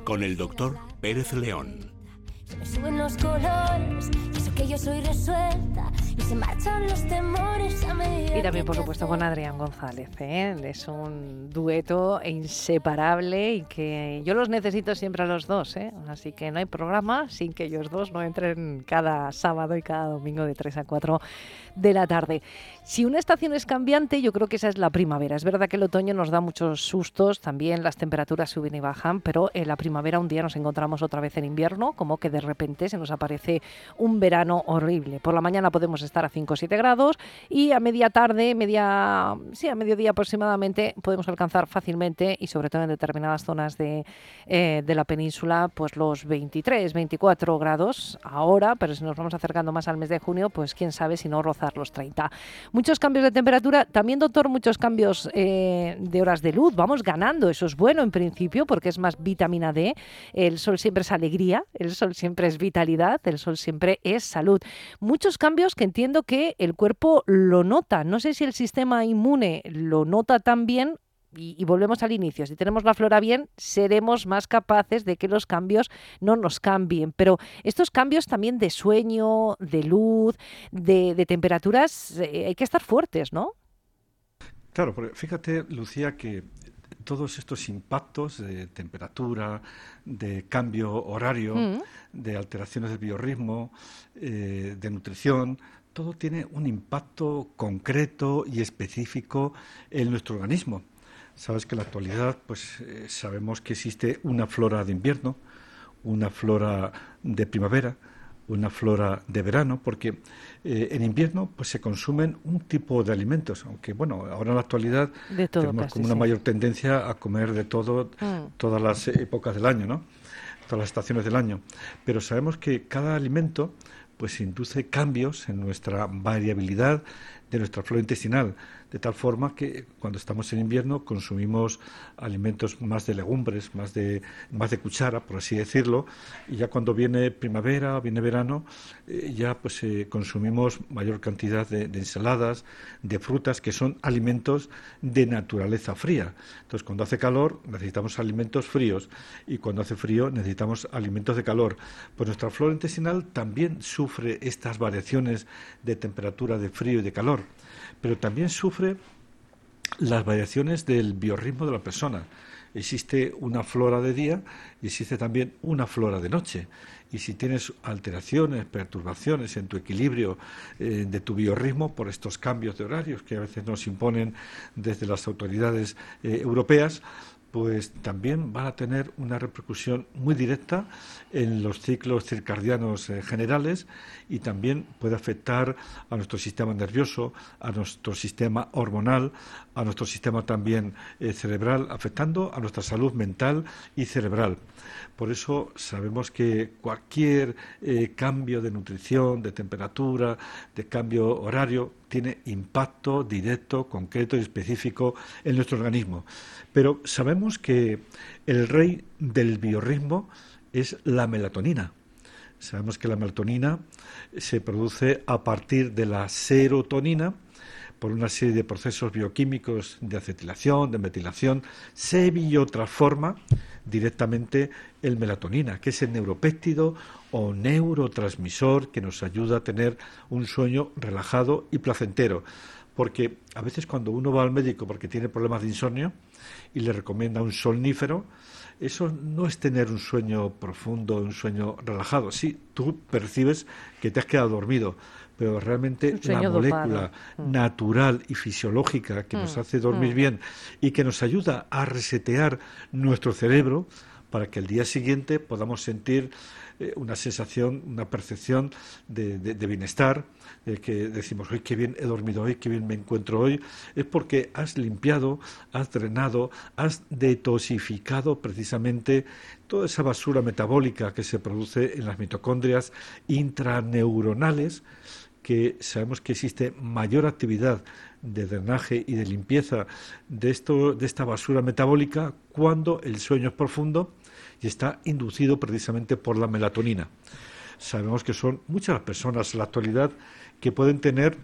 con el doctor Pérez León. Se me suben los colores, y eso que yo soy resuelta, y se marchan los temores a medida Y también, por supuesto, con Adrián González. ¿eh? Es un dueto inseparable y que yo los necesito siempre a los dos. ¿eh? Así que no hay programa sin que ellos dos no entren cada sábado y cada domingo de 3 a 4 de la tarde. Si una estación es cambiante, yo creo que esa es la primavera. Es verdad que el otoño nos da muchos sustos, también las temperaturas suben y bajan, pero en la primavera un día nos encontramos otra vez en invierno, como que de repente se nos aparece un verano horrible. Por la mañana podemos estar a 5 o 7 grados y a media tarde, media, sí, a mediodía aproximadamente, podemos alcanzar fácilmente y sobre todo en determinadas zonas de, eh, de la península, pues los 23, 24 grados ahora, pero si nos vamos acercando más al mes de junio, pues quién sabe si no rozar los 30. Muchos cambios de temperatura, también doctor, muchos cambios eh, de horas de luz. Vamos ganando, eso es bueno en principio porque es más vitamina D. El sol siempre es alegría, el sol siempre es vitalidad, el sol siempre es salud. Muchos cambios que entiendo que el cuerpo lo nota. No sé si el sistema inmune lo nota también y, volvemos al inicio, si tenemos la flora bien, seremos más capaces de que los cambios no nos cambien. Pero estos cambios también de sueño, de luz, de, temperaturas, eh, hay que estar fuertes, ¿no? Claro, porque fíjate, Lucía, que todos estos impactos de temperatura, de cambio horario, mm. de alteraciones del biorritmo, eh, de nutrición, todo tiene un impacto concreto y específico en nuestro organismo. Sabes que en la actualidad, pues eh, sabemos que existe una flora de invierno, una flora de primavera, una flora de verano, porque eh, en invierno pues se consumen un tipo de alimentos, aunque bueno, ahora en la actualidad tenemos como una mayor tendencia a comer de todo mm. todas las épocas del año, ¿no? Todas las estaciones del año. Pero sabemos que cada alimento pues induce cambios en nuestra variabilidad de nuestra flora intestinal de tal forma que cuando estamos en invierno consumimos alimentos más de legumbres, más de, más de cuchara, por así decirlo, y ya cuando viene primavera, viene verano, eh, ya pues eh, consumimos mayor cantidad de, ensaladas, de frutas, que son alimentos de naturaleza fría. Entonces, cuando hace calor necesitamos alimentos fríos y cuando hace frío necesitamos alimentos de calor. Pues nuestra flora intestinal también sufre estas variaciones de temperatura, de frío y de calor pero también sufre las variaciones del biorritmo de la persona. Existe una flora de día y existe también una flora de noche. Y si tienes alteraciones, perturbaciones en tu equilibrio eh, de tu biorritmo por estos cambios de horarios que a veces nos imponen desde las autoridades eh, europeas, pues también van a tener una repercusión muy directa en los ciclos circadianos eh, generales y también puede afectar a nuestro sistema nervioso, a nuestro sistema hormonal, a nuestro sistema también eh, cerebral, afectando a nuestra salud mental y cerebral. Por eso sabemos que cualquier eh, cambio de nutrición, de temperatura, de cambio horario, tiene impacto directo, concreto y específico en nuestro organismo. Pero sabemos que el rey del biorritmo es la melatonina. Sabemos que la melatonina se produce a partir de la serotonina por una serie de procesos bioquímicos de acetilación, de metilación, se biotransforma directamente el melatonina, que es el neuropéptido o neurotransmisor que nos ayuda a tener un sueño relajado y placentero. Porque a veces cuando uno va al médico porque tiene problemas de insomnio y le recomienda un solnífero, eso no es tener un sueño profundo, un sueño relajado. Sí, tú percibes que te has quedado dormido, pero realmente la molécula mm. natural y fisiológica que nos mm, hace dormir mm. bien y que nos ayuda a resetear nuestro cerebro para que el día siguiente podamos sentir eh, una sensación, una percepción de, bienestar, de que decimos, hoy qué bien he dormido hoy, qué bien me encuentro hoy, es porque has limpiado, has drenado, has detoxificado precisamente toda esa basura metabólica que se produce en las mitocondrias intraneuronales que sabemos que existe mayor actividad de drenaje y de limpieza de, esto, de esta basura metabólica cuando el sueño es profundo y está inducido precisamente por la melatonina. Sabemos que son muchas las personas en la actualidad que pueden tener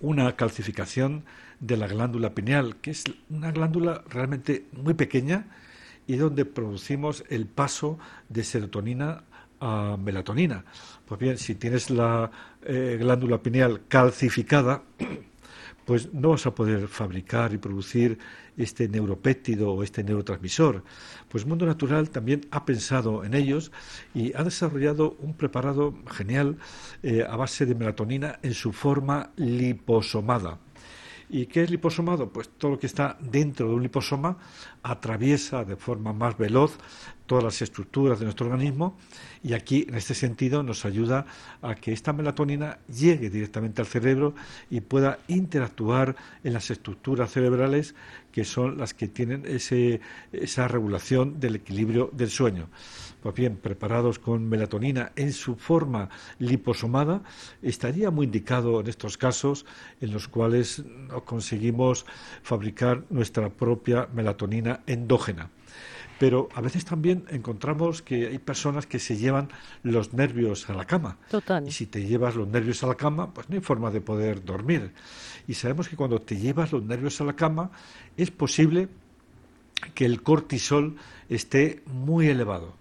una calcificación de la glándula pineal, que es una glándula realmente muy pequeña y donde producimos el paso de serotonina a melatonina. Pues bien, si tienes la eh, glándula pineal calcificada, pues no vas a poder fabricar y producir este neuropéptido o este neurotransmisor. Pues Mundo Natural también ha pensado en ellos y ha desarrollado un preparado genial eh, a base de melatonina en su forma liposomada. ¿Y qué es liposomado? Pues todo lo que está dentro de un liposoma atraviesa de forma más veloz todas las estructuras de nuestro organismo y aquí en este sentido nos ayuda a que esta melatonina llegue directamente al cerebro y pueda interactuar en las estructuras cerebrales que son las que tienen ese, esa regulación del equilibrio del sueño. Pues bien, preparados con melatonina en su forma liposomada, estaría muy indicado en estos casos en los cuales conseguimos fabricar nuestra propia melatonina endógena. Pero a veces también encontramos que hay personas que se llevan los nervios a la cama. Total. Y si te llevas los nervios a la cama, pues no hay forma de poder dormir. Y sabemos que cuando te llevas los nervios a la cama, es posible que el cortisol esté muy elevado.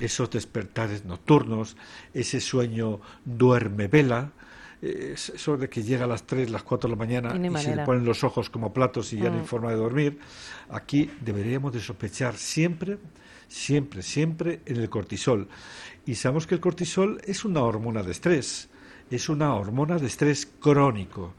Esos despertares nocturnos, ese sueño duerme vela, eso de que llega a las 3, las 4 de la mañana y, se le ponen los ojos como platos y ya no hay mm. forma de dormir, aquí deberíamos de sospechar siempre, siempre, siempre en el cortisol. Y sabemos que el cortisol es una hormona de estrés, es una hormona de estrés crónico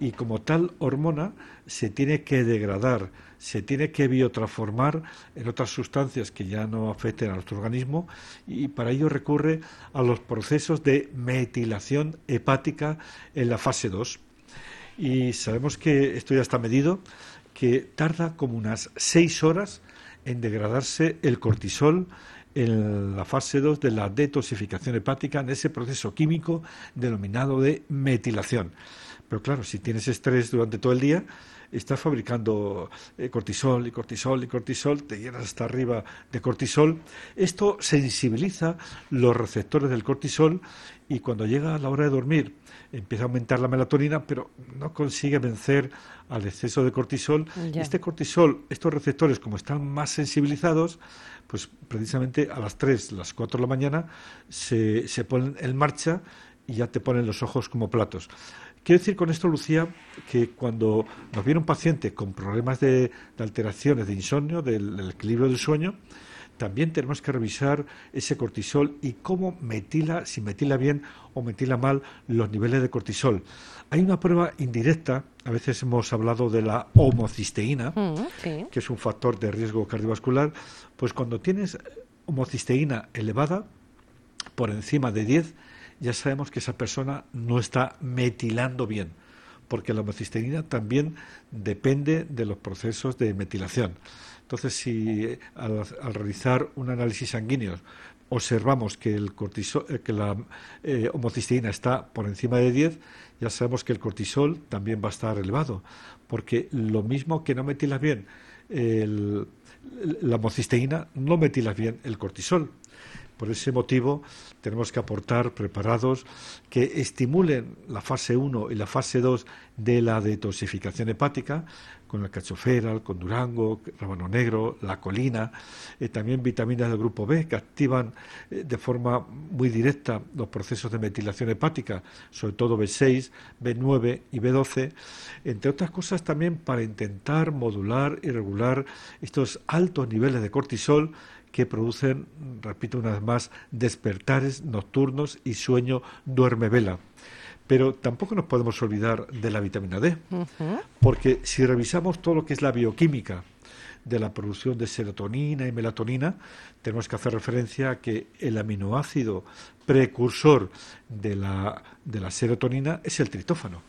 y como tal hormona se tiene que degradar, se tiene que biotransformar en otras sustancias que ya no afecten a nuestro organismo y para ello recurre a los procesos de metilación hepática en la fase 2. Y sabemos que esto ya está medido, que tarda como unas 6 horas en degradarse el cortisol en la fase 2 de la detoxificación hepática, en ese proceso químico denominado de metilación. Pero claro, si tienes estrés durante todo el día, estás fabricando eh, cortisol y cortisol y cortisol, te llenas hasta arriba de cortisol. Esto sensibiliza los receptores del cortisol y cuando llega la hora de dormir empieza a aumentar la melatonina, pero no consigue vencer al exceso de cortisol. Este cortisol, estos receptores, como están más sensibilizados, pues precisamente a las 3, las 4 de la mañana se, se ponen en marcha y ya te ponen los ojos como platos. Quiero decir con esto, Lucía, que cuando nos viene un paciente con problemas de, alteraciones de insomnio, del, equilibrio del sueño, también tenemos que revisar ese cortisol y cómo metila, si metila bien o metila mal los niveles de cortisol. Hay una prueba indirecta, a veces hemos hablado de la homocisteína, mm, que es un factor de riesgo cardiovascular, pues cuando tienes homocisteína elevada, por encima de 10, ya sabemos que esa persona no está metilando bien, porque la homocisteína también depende de los procesos de metilación. Entonces, si al, realizar un análisis sanguíneo observamos que, el cortisol, eh, que la eh, homocisteína está por encima de 10, ya sabemos que el cortisol también va a estar elevado, porque lo mismo que no metilas bien la homocisteína, no metilas bien el cortisol. Por ese motivo tenemos que aportar preparados que estimulen la fase 1 y la fase 2 de la detoxificación hepática, con el cachofera, con durango, rábano negro, la colina, también vitaminas del grupo B que activan eh, de forma muy directa los procesos de metilación hepática, sobre todo B6, B9 y B12, entre otras cosas también para intentar modular y regular estos altos niveles de cortisol que producen, repito una vez más, despertares nocturnos y sueño duerme vela. Pero tampoco nos podemos olvidar de la vitamina D, porque si revisamos todo lo que es la bioquímica de la producción de serotonina y melatonina, tenemos que hacer referencia a que el aminoácido precursor de la, de la serotonina es el triptófano.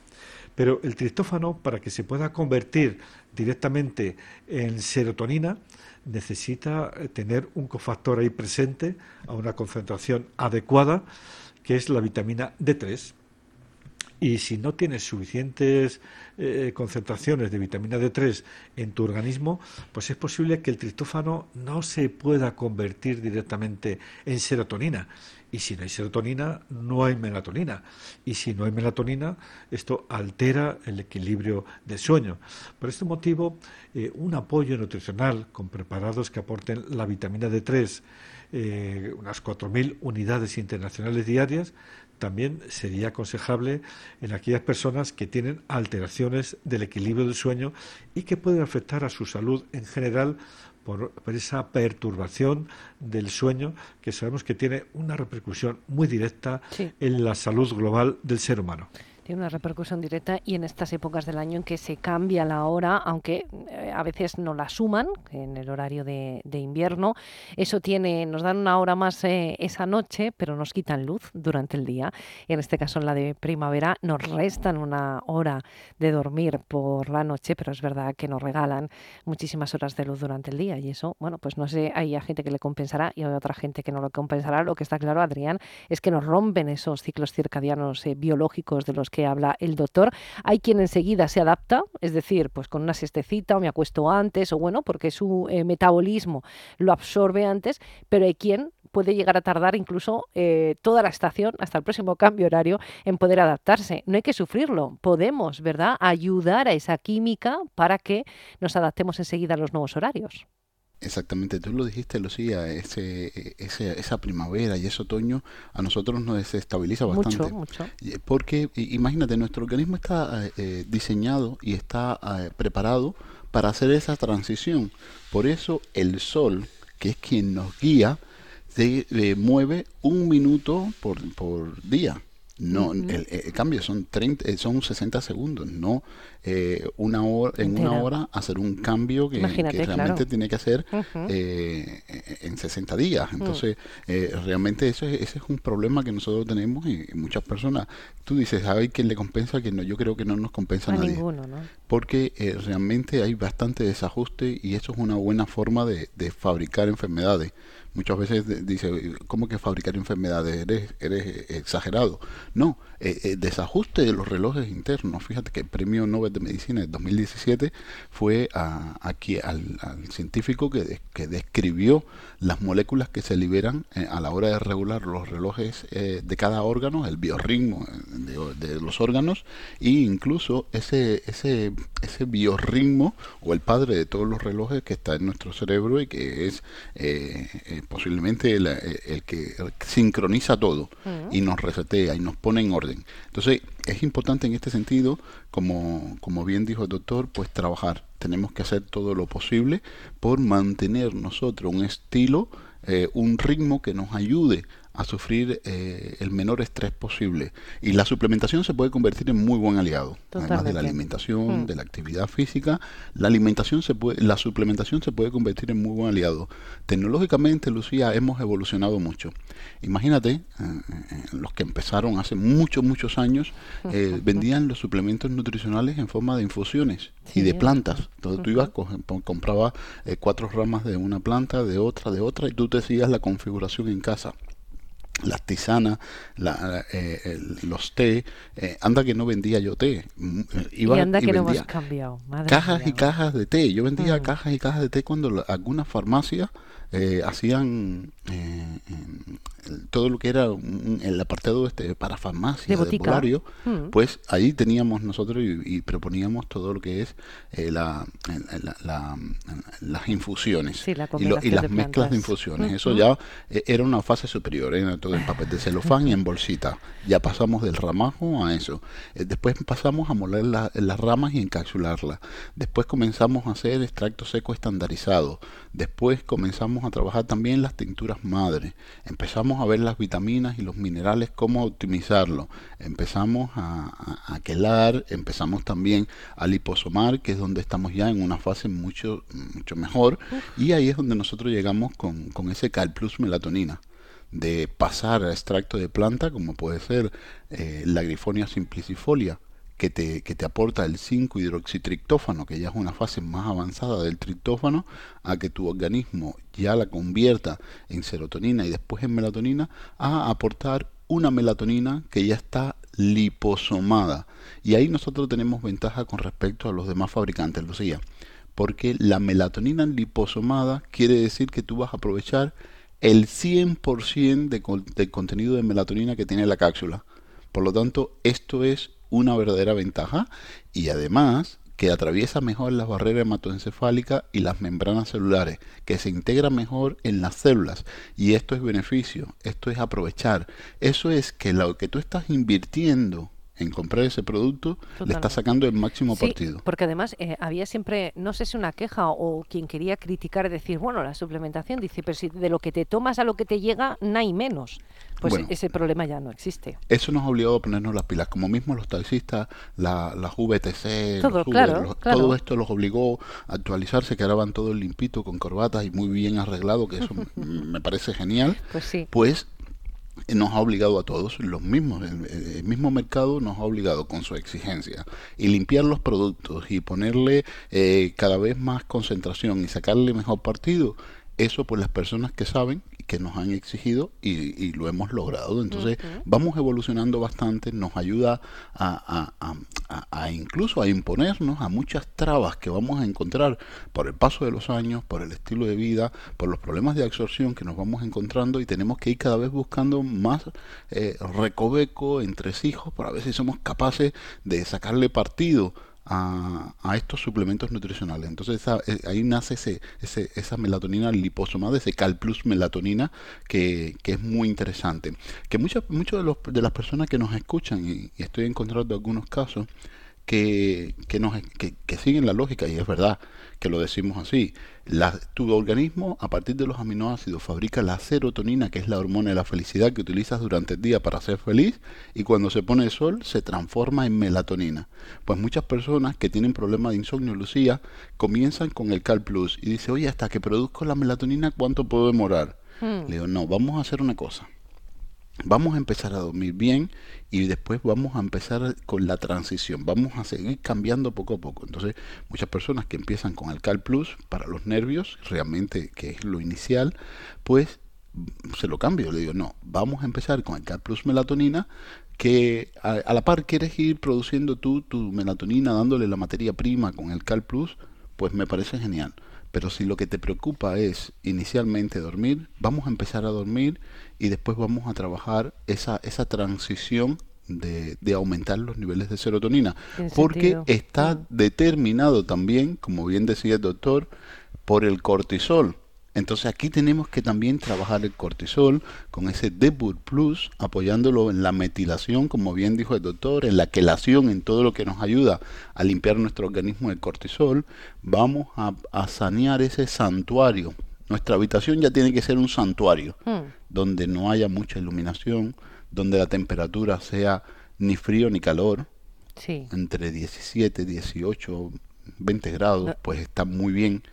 Pero el triptófano, para que se pueda convertir directamente en serotonina, necesita eh, tener un cofactor ahí presente a una concentración adecuada, que es la vitamina D3. Y si no tienes suficientes eh, concentraciones de vitamina D3 en tu organismo, pues es posible que el triptófano no se pueda convertir directamente en serotonina. Y si no hay serotonina, no hay melatonina. Y si no hay melatonina, esto altera el equilibrio del sueño. Por este motivo, eh, un apoyo nutricional con preparados que aporten la vitamina D3, eh, unas 4.000 unidades internacionales diarias, también sería aconsejable en aquellas personas que tienen alteraciones del equilibrio del sueño y que pueden afectar a su salud en general por, esa perturbación del sueño que sabemos que tiene una repercusión muy directa en la salud global del ser humano tiene una repercusión directa y en estas épocas del año en que se cambia la hora, aunque eh, a veces no la suman en el horario de, invierno, eso tiene, nos dan una hora más eh, esa noche, pero nos quitan luz durante el día. En este caso, en la de primavera, nos restan una hora de dormir por la noche, pero es verdad que nos regalan muchísimas horas de luz durante el día y eso, bueno, pues no sé, hay gente que le compensará y hay otra gente que no lo compensará. Lo que está claro, Adrián, es que nos rompen esos ciclos circadianos eh, biológicos de los que habla el doctor. Hay quien enseguida se adapta, es decir, pues con una siestecita o me acuesto antes o bueno, porque su eh, metabolismo lo absorbe antes, pero hay quien puede llegar a tardar incluso eh, toda la estación hasta el próximo cambio horario en poder adaptarse. No hay que sufrirlo, podemos, ¿verdad?, ayudar a esa química para que nos adaptemos enseguida a los nuevos horarios. Exactamente, tú lo dijiste, Lucía, ese, ese, esa primavera y ese otoño a nosotros nos desestabiliza bastante. Mucho, mucho. Porque imagínate, nuestro organismo está eh, diseñado y está eh, preparado para hacer esa transición. Por eso el sol, que es quien nos guía, se eh, mueve un minuto por, por día. No, el, el, cambio son 30, eh, son 60 segundos, no eh, una hora, en una hora hacer un cambio que, que realmente tiene que hacer eh, en 60 días. Mm. Entonces, eh, realmente eso es, ese es un problema que nosotros tenemos y, muchas personas. Tú dices, ¿hay quien le compensa? que no, yo creo que no nos compensa a, nadie. Ninguno, ¿no? Porque realmente hay bastante desajuste y eso es una buena forma de, de fabricar enfermedades muchas veces dice, ¿cómo que fabricar enfermedades? Eres, eres exagerado. No, eh, eh, desajuste de los relojes internos. Fíjate que el premio Nobel de Medicina de 2017 fue a, aquí al, científico que, que, describió las moléculas que se liberan eh, a la hora de regular los relojes eh, de cada órgano, el biorritmo de, de, los órganos, e incluso ese, ese, ese biorritmo o el padre de todos los relojes que está en nuestro cerebro y que es posiblemente el, el, que sincroniza todo y nos resetea y nos pone en orden. Entonces, es importante en este sentido, como, como bien dijo el doctor, pues trabajar. Tenemos que hacer todo lo posible por mantener nosotros un estilo, eh, un ritmo que nos ayude a sufrir eh, el menor estrés posible. Y la suplementación se puede convertir en muy buen aliado. Totalmente. Además de la alimentación, mm. de la actividad física, la alimentación se puede, la suplementación se puede convertir en muy buen aliado. Tecnológicamente, Lucía, hemos evolucionado mucho. Imagínate, eh, eh, los que empezaron hace muchos, muchos años, eh, vendían los suplementos nutricionales en forma de infusiones sí, y de plantas. Entonces uh -huh. tú ibas, comprabas cuatro ramas de una planta, de otra, de otra, y tú te hacías la configuración en casa las tisanas, la, eh, los té, eh, anda que no vendía yo té. Iba, y anda y que no hemos cambiado. Madre cajas mía. y cajas de té. Yo vendía mm. cajas y cajas de té cuando algunas farmacias eh, hacían eh, todo lo que era un, el apartado este para farmacia, de, de polario, mm. pues ahí teníamos nosotros y, y, proponíamos todo lo que es eh, la, la, la, las infusiones sí, y, lo, y, las de mezclas plantas. de infusiones. Mm. Eso ya eh, era una fase superior, era todo en papel de celofán y en bolsita. Ya pasamos del ramajo a eso. Eh, después pasamos a moler la, las ramas y encapsularlas. Después comenzamos a hacer extracto seco estandarizado. Después comenzamos a trabajar también las tinturas madre. Empezamos a ver las vitaminas y los minerales, cómo optimizarlo. Empezamos a, a, a empezamos también a liposomar, que es donde estamos ya en una fase mucho, mucho mejor. Y ahí es donde nosotros llegamos con, con ese Cal Plus melatonina de pasar a extracto de planta, como puede ser eh, la Grifonia simplicifolia, que te, que te aporta el 5-hidroxitriptófano, que ya es una fase más avanzada del triptófano, a que tu organismo ya la convierta en serotonina y después en melatonina, a aportar una melatonina que ya está liposomada. Y ahí nosotros tenemos ventaja con respecto a los demás fabricantes, Lucía, porque la melatonina liposomada quiere decir que tú vas a aprovechar el 100% de, del contenido de melatonina que tiene la cápsula. Por lo tanto, esto es una verdadera ventaja y además que atraviesa mejor las barreras hematoencefálicas y las membranas celulares, que se integra mejor en las células. Y esto es beneficio, esto es aprovechar. Eso es que lo que tú estás invirtiendo en comprar ese producto Totalmente. le está sacando el máximo sí, partido. Porque además eh, había siempre, no sé si una queja o quien quería criticar, decir, bueno, la suplementación, dice, pero si de lo que te tomas a lo que te llega, no hay menos. Pues bueno, ese problema ya no existe. Eso nos ha obligado a ponernos las pilas, como mismo los taxistas, la, las VTC, todo, los Uber, claro, los, claro. todo esto los obligó a actualizarse, que ahora van todos limpitos con corbatas y muy bien arreglado, que eso me parece genial. Pues sí. Pues nos ha obligado a todos, los mismos, el, mismo mercado nos ha obligado con su exigencia. Y limpiar los productos y ponerle eh, cada vez más concentración y sacarle mejor partido, eso por las personas que saben que nos han exigido y, y lo hemos logrado. Entonces vamos evolucionando bastante, nos ayuda a, a- a- a- a incluso a imponernos a muchas trabas que vamos a encontrar por el paso de los años, por el estilo de vida, por los problemas de absorción que nos vamos encontrando y tenemos que ir cada vez buscando más eh, recoveco, entresijos, para ver si somos capaces de sacarle partido a, a estos suplementos nutricionales. Entonces esa- eh, ahí nace ese, ese- esa melatonina liposomada, ese Cal Plus melatonina que, que es muy interesante. Que muchas muchos de, de las personas que nos escuchan, y estoy encontrando algunos casos, que, que, nos, que, que siguen la lógica, y es verdad que lo decimos así, la- tu organismo a partir de los aminoácidos fabrica la serotonina, que es la hormona de la felicidad que utilizas durante el día para ser feliz, y cuando se pone el sol se transforma en melatonina. Pues muchas personas que tienen problemas de insomnio, Lucía, comienzan con el Cal Plus y dice, oye, hasta que produzco la melatonina, ¿cuánto puedo demorar? Hmm. Le digo, no, vamos a hacer una cosa. Vamos a empezar a dormir bien y después vamos a empezar con la transición. Vamos a seguir cambiando poco a poco. Entonces, muchas personas que empiezan con el Cal Plus para los nervios, realmente que es lo inicial, pues mm, se lo cambio. Le digo, no, vamos a empezar con el Cal Plus melatonina, que a, a la par quieres ir produciendo tú tu melatonina, dándole la materia prima con el Cal Plus, pues me parece genial. Pero si lo que te preocupa es inicialmente dormir, vamos a empezar a dormir y después vamos a trabajar esa, esa transición de, de aumentar los niveles de serotonina. Porque sentido. está determinado también, como bien decía el doctor, por el cortisol. Entonces aquí tenemos que también trabajar el cortisol con ese Debut Plus, apoyándolo en la metilación, como bien dijo el doctor, en la quelación, en todo lo que nos ayuda a limpiar nuestro organismo del cortisol. Vamos a, a sanear ese santuario. Nuestra habitación ya tiene que ser un santuario, Hmm. donde no haya mucha iluminación, donde la temperatura sea ni frío ni calor, Sí. entre 17, 18, 20 grados, pues está muy bien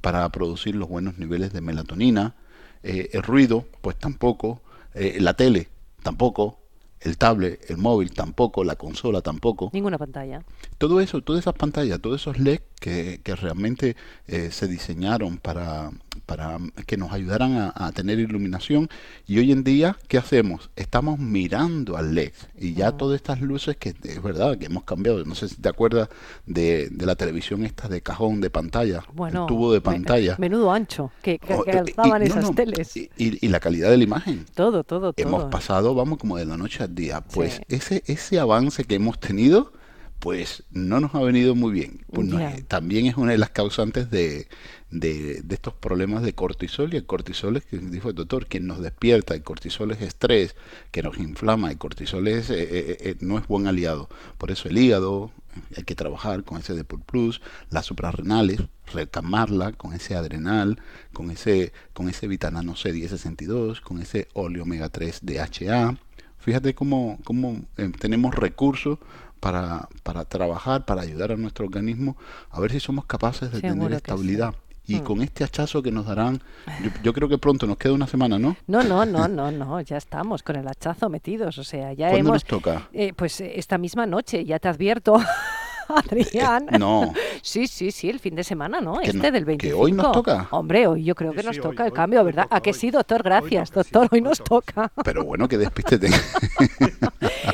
para producir los buenos niveles de melatonina. Eh, el ruido, pues tampoco. Eh, la tele, tampoco. El tablet, el móvil, tampoco. La consola, tampoco. Ninguna pantalla. Todo eso, todas esas pantallas, todos esos LED que, que realmente eh, se diseñaron para, para que nos ayudaran a, a tener iluminación. Y hoy en día, ¿qué hacemos? Estamos mirando al LED. Y ya todas estas luces que es verdad que hemos cambiado. No sé si te acuerdas de, de la televisión esta de cajón de pantalla, Bueno, el tubo de me- pantalla. menudo ancho que, que, Oh, que y- alzaban no, esas no, teles. Y, y la calidad de la imagen. Todo, todo, todo. Hemos pasado, vamos, como de la noche al día. Pues Sí. ese, ese avance que hemos tenido, pues no nos ha venido muy bien. Pues no- Ya. también es una de las causantes de, de, de estos problemas de cortisol. Y el cortisol es, que dijo el doctor, que nos despierta. El cortisol es estrés, que nos inflama. El cortisol es, eh, eh, eh, no es buen aliado. Por eso el hígado, hay que trabajar con ese Depur Plus, las suprarrenales, reclamarla con ese adrenal, con ese, con ese vitamina C 1062, con ese óleo omega 3 DHA. Fíjate cómo, cómo eh, tenemos recursos para, para trabajar, para ayudar a nuestro organismo, a ver si somos capaces de Seguro tener sí. estabilidad. Y Mm. con este hachazo que nos darán, yo, yo creo que pronto nos queda una semana, ¿no? No, no, no, no, no, ya estamos con el hachazo metidos, o sea, ya ¿Cuándo hemos... nos toca? eh, pues esta misma noche, ya te advierto, Adrián. Eh, no. Sí, sí, sí, el fin de semana, ¿no? Que Este no- del que 25. hoy nos toca. Hombre, hoy yo creo que Sí, nos sí, toca hoy- el hoy- cambio, hoy ¿verdad? toca, ¿A que sí, doctor? Gracias, doctor, hoy hoy nos toca. Pero bueno, que despístete.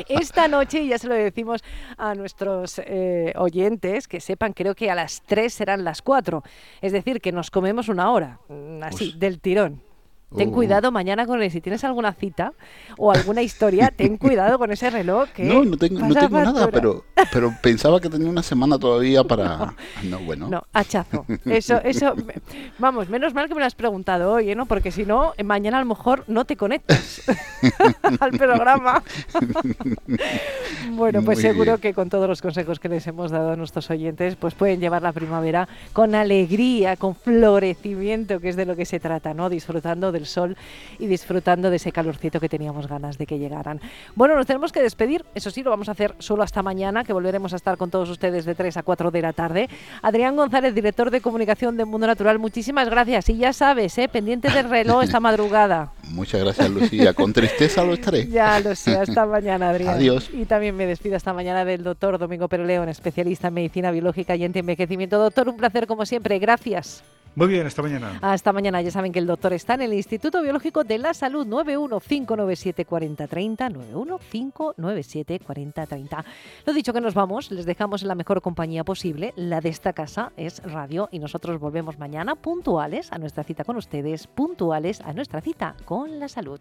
Esta noche, ya se lo decimos a nuestros eh, oyentes, que sepan, creo que a las 3 serán las 4. Es decir, que nos comemos una hora, mm, así, Pues- del tirón. Ten Uh. cuidado mañana con él. Si tienes alguna cita o alguna historia, ten cuidado con ese reloj. Que No, no tengo, no pasa tengo nada, pero, pero pensaba que tenía una semana todavía para... No, bueno. No, hachazo. Eso, eso, me- vamos, menos mal que me lo has preguntado hoy, ¿eh, ¿no? Porque si no, eh, mañana a lo mejor no te conectas al programa. bueno, pues Muy seguro bien. que con todos los consejos que les hemos dado a nuestros oyentes, pues pueden llevar la primavera con alegría, con florecimiento, que es de lo que se trata, ¿no? Disfrutando del sol y disfrutando de ese calorcito que teníamos ganas de que llegaran. Bueno, nos tenemos que despedir, eso sí, lo vamos a hacer solo hasta mañana, que volveremos a estar con todos ustedes de 3 a 4 de la tarde. Adrián González, director de comunicación de Mundo Natural, muchísimas gracias. Y ya sabes, ¿eh? pendiente del reloj esta madrugada. Muchas gracias, Lucía. Con tristeza lo estaré. Ya lo sé, hasta mañana, Adrián. Adiós. Y también me despido esta mañana del doctor Domingo Perleón, especialista en medicina biológica y antienvejecimiento. Doctor, un placer como siempre, gracias. Muy bien, hasta mañana. Hasta mañana. Ya saben que el doctor está en el Instituto Biológico de la Salud 915974030, 915974030. Lo dicho que nos vamos, les dejamos en la mejor compañía posible. La de esta casa es radio y nosotros volvemos mañana puntuales a nuestra cita con ustedes, puntuales a nuestra cita con la salud.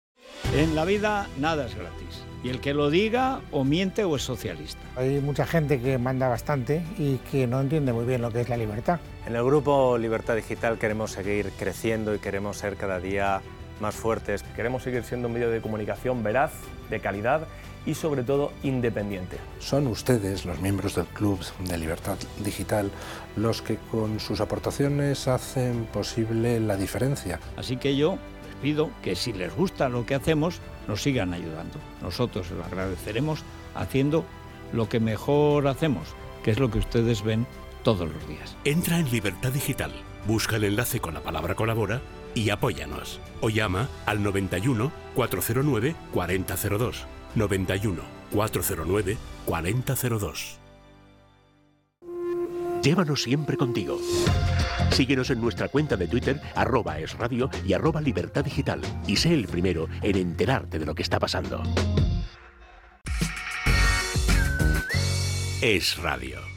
En la vida nada es gratis. Y el que lo diga o miente o es socialista. Hay mucha gente que manda bastante y que no entiende muy bien lo que es la libertad. En el grupo Libertad Digital queremos seguir creciendo y queremos ser cada día más fuertes. Queremos seguir siendo un medio de comunicación veraz, de calidad y sobre todo independiente. Son ustedes, los miembros del Club de Libertad Digital, los que con sus aportaciones hacen posible la diferencia. Así que yo pido que si les gusta lo que hacemos, nos sigan ayudando. Nosotros lo agradeceremos haciendo lo que mejor hacemos, que es lo que ustedes ven todos los días. Entra en Libertad Digital, busca el enlace con la palabra colabora y apóyanos. O llama al 91 409 4002. 91 409 4002. Llévanos siempre contigo. Síguenos en nuestra cuenta de Twitter, arroba es radio y arroba libertad digital. Y sé el primero en enterarte de lo que está pasando. Es radio.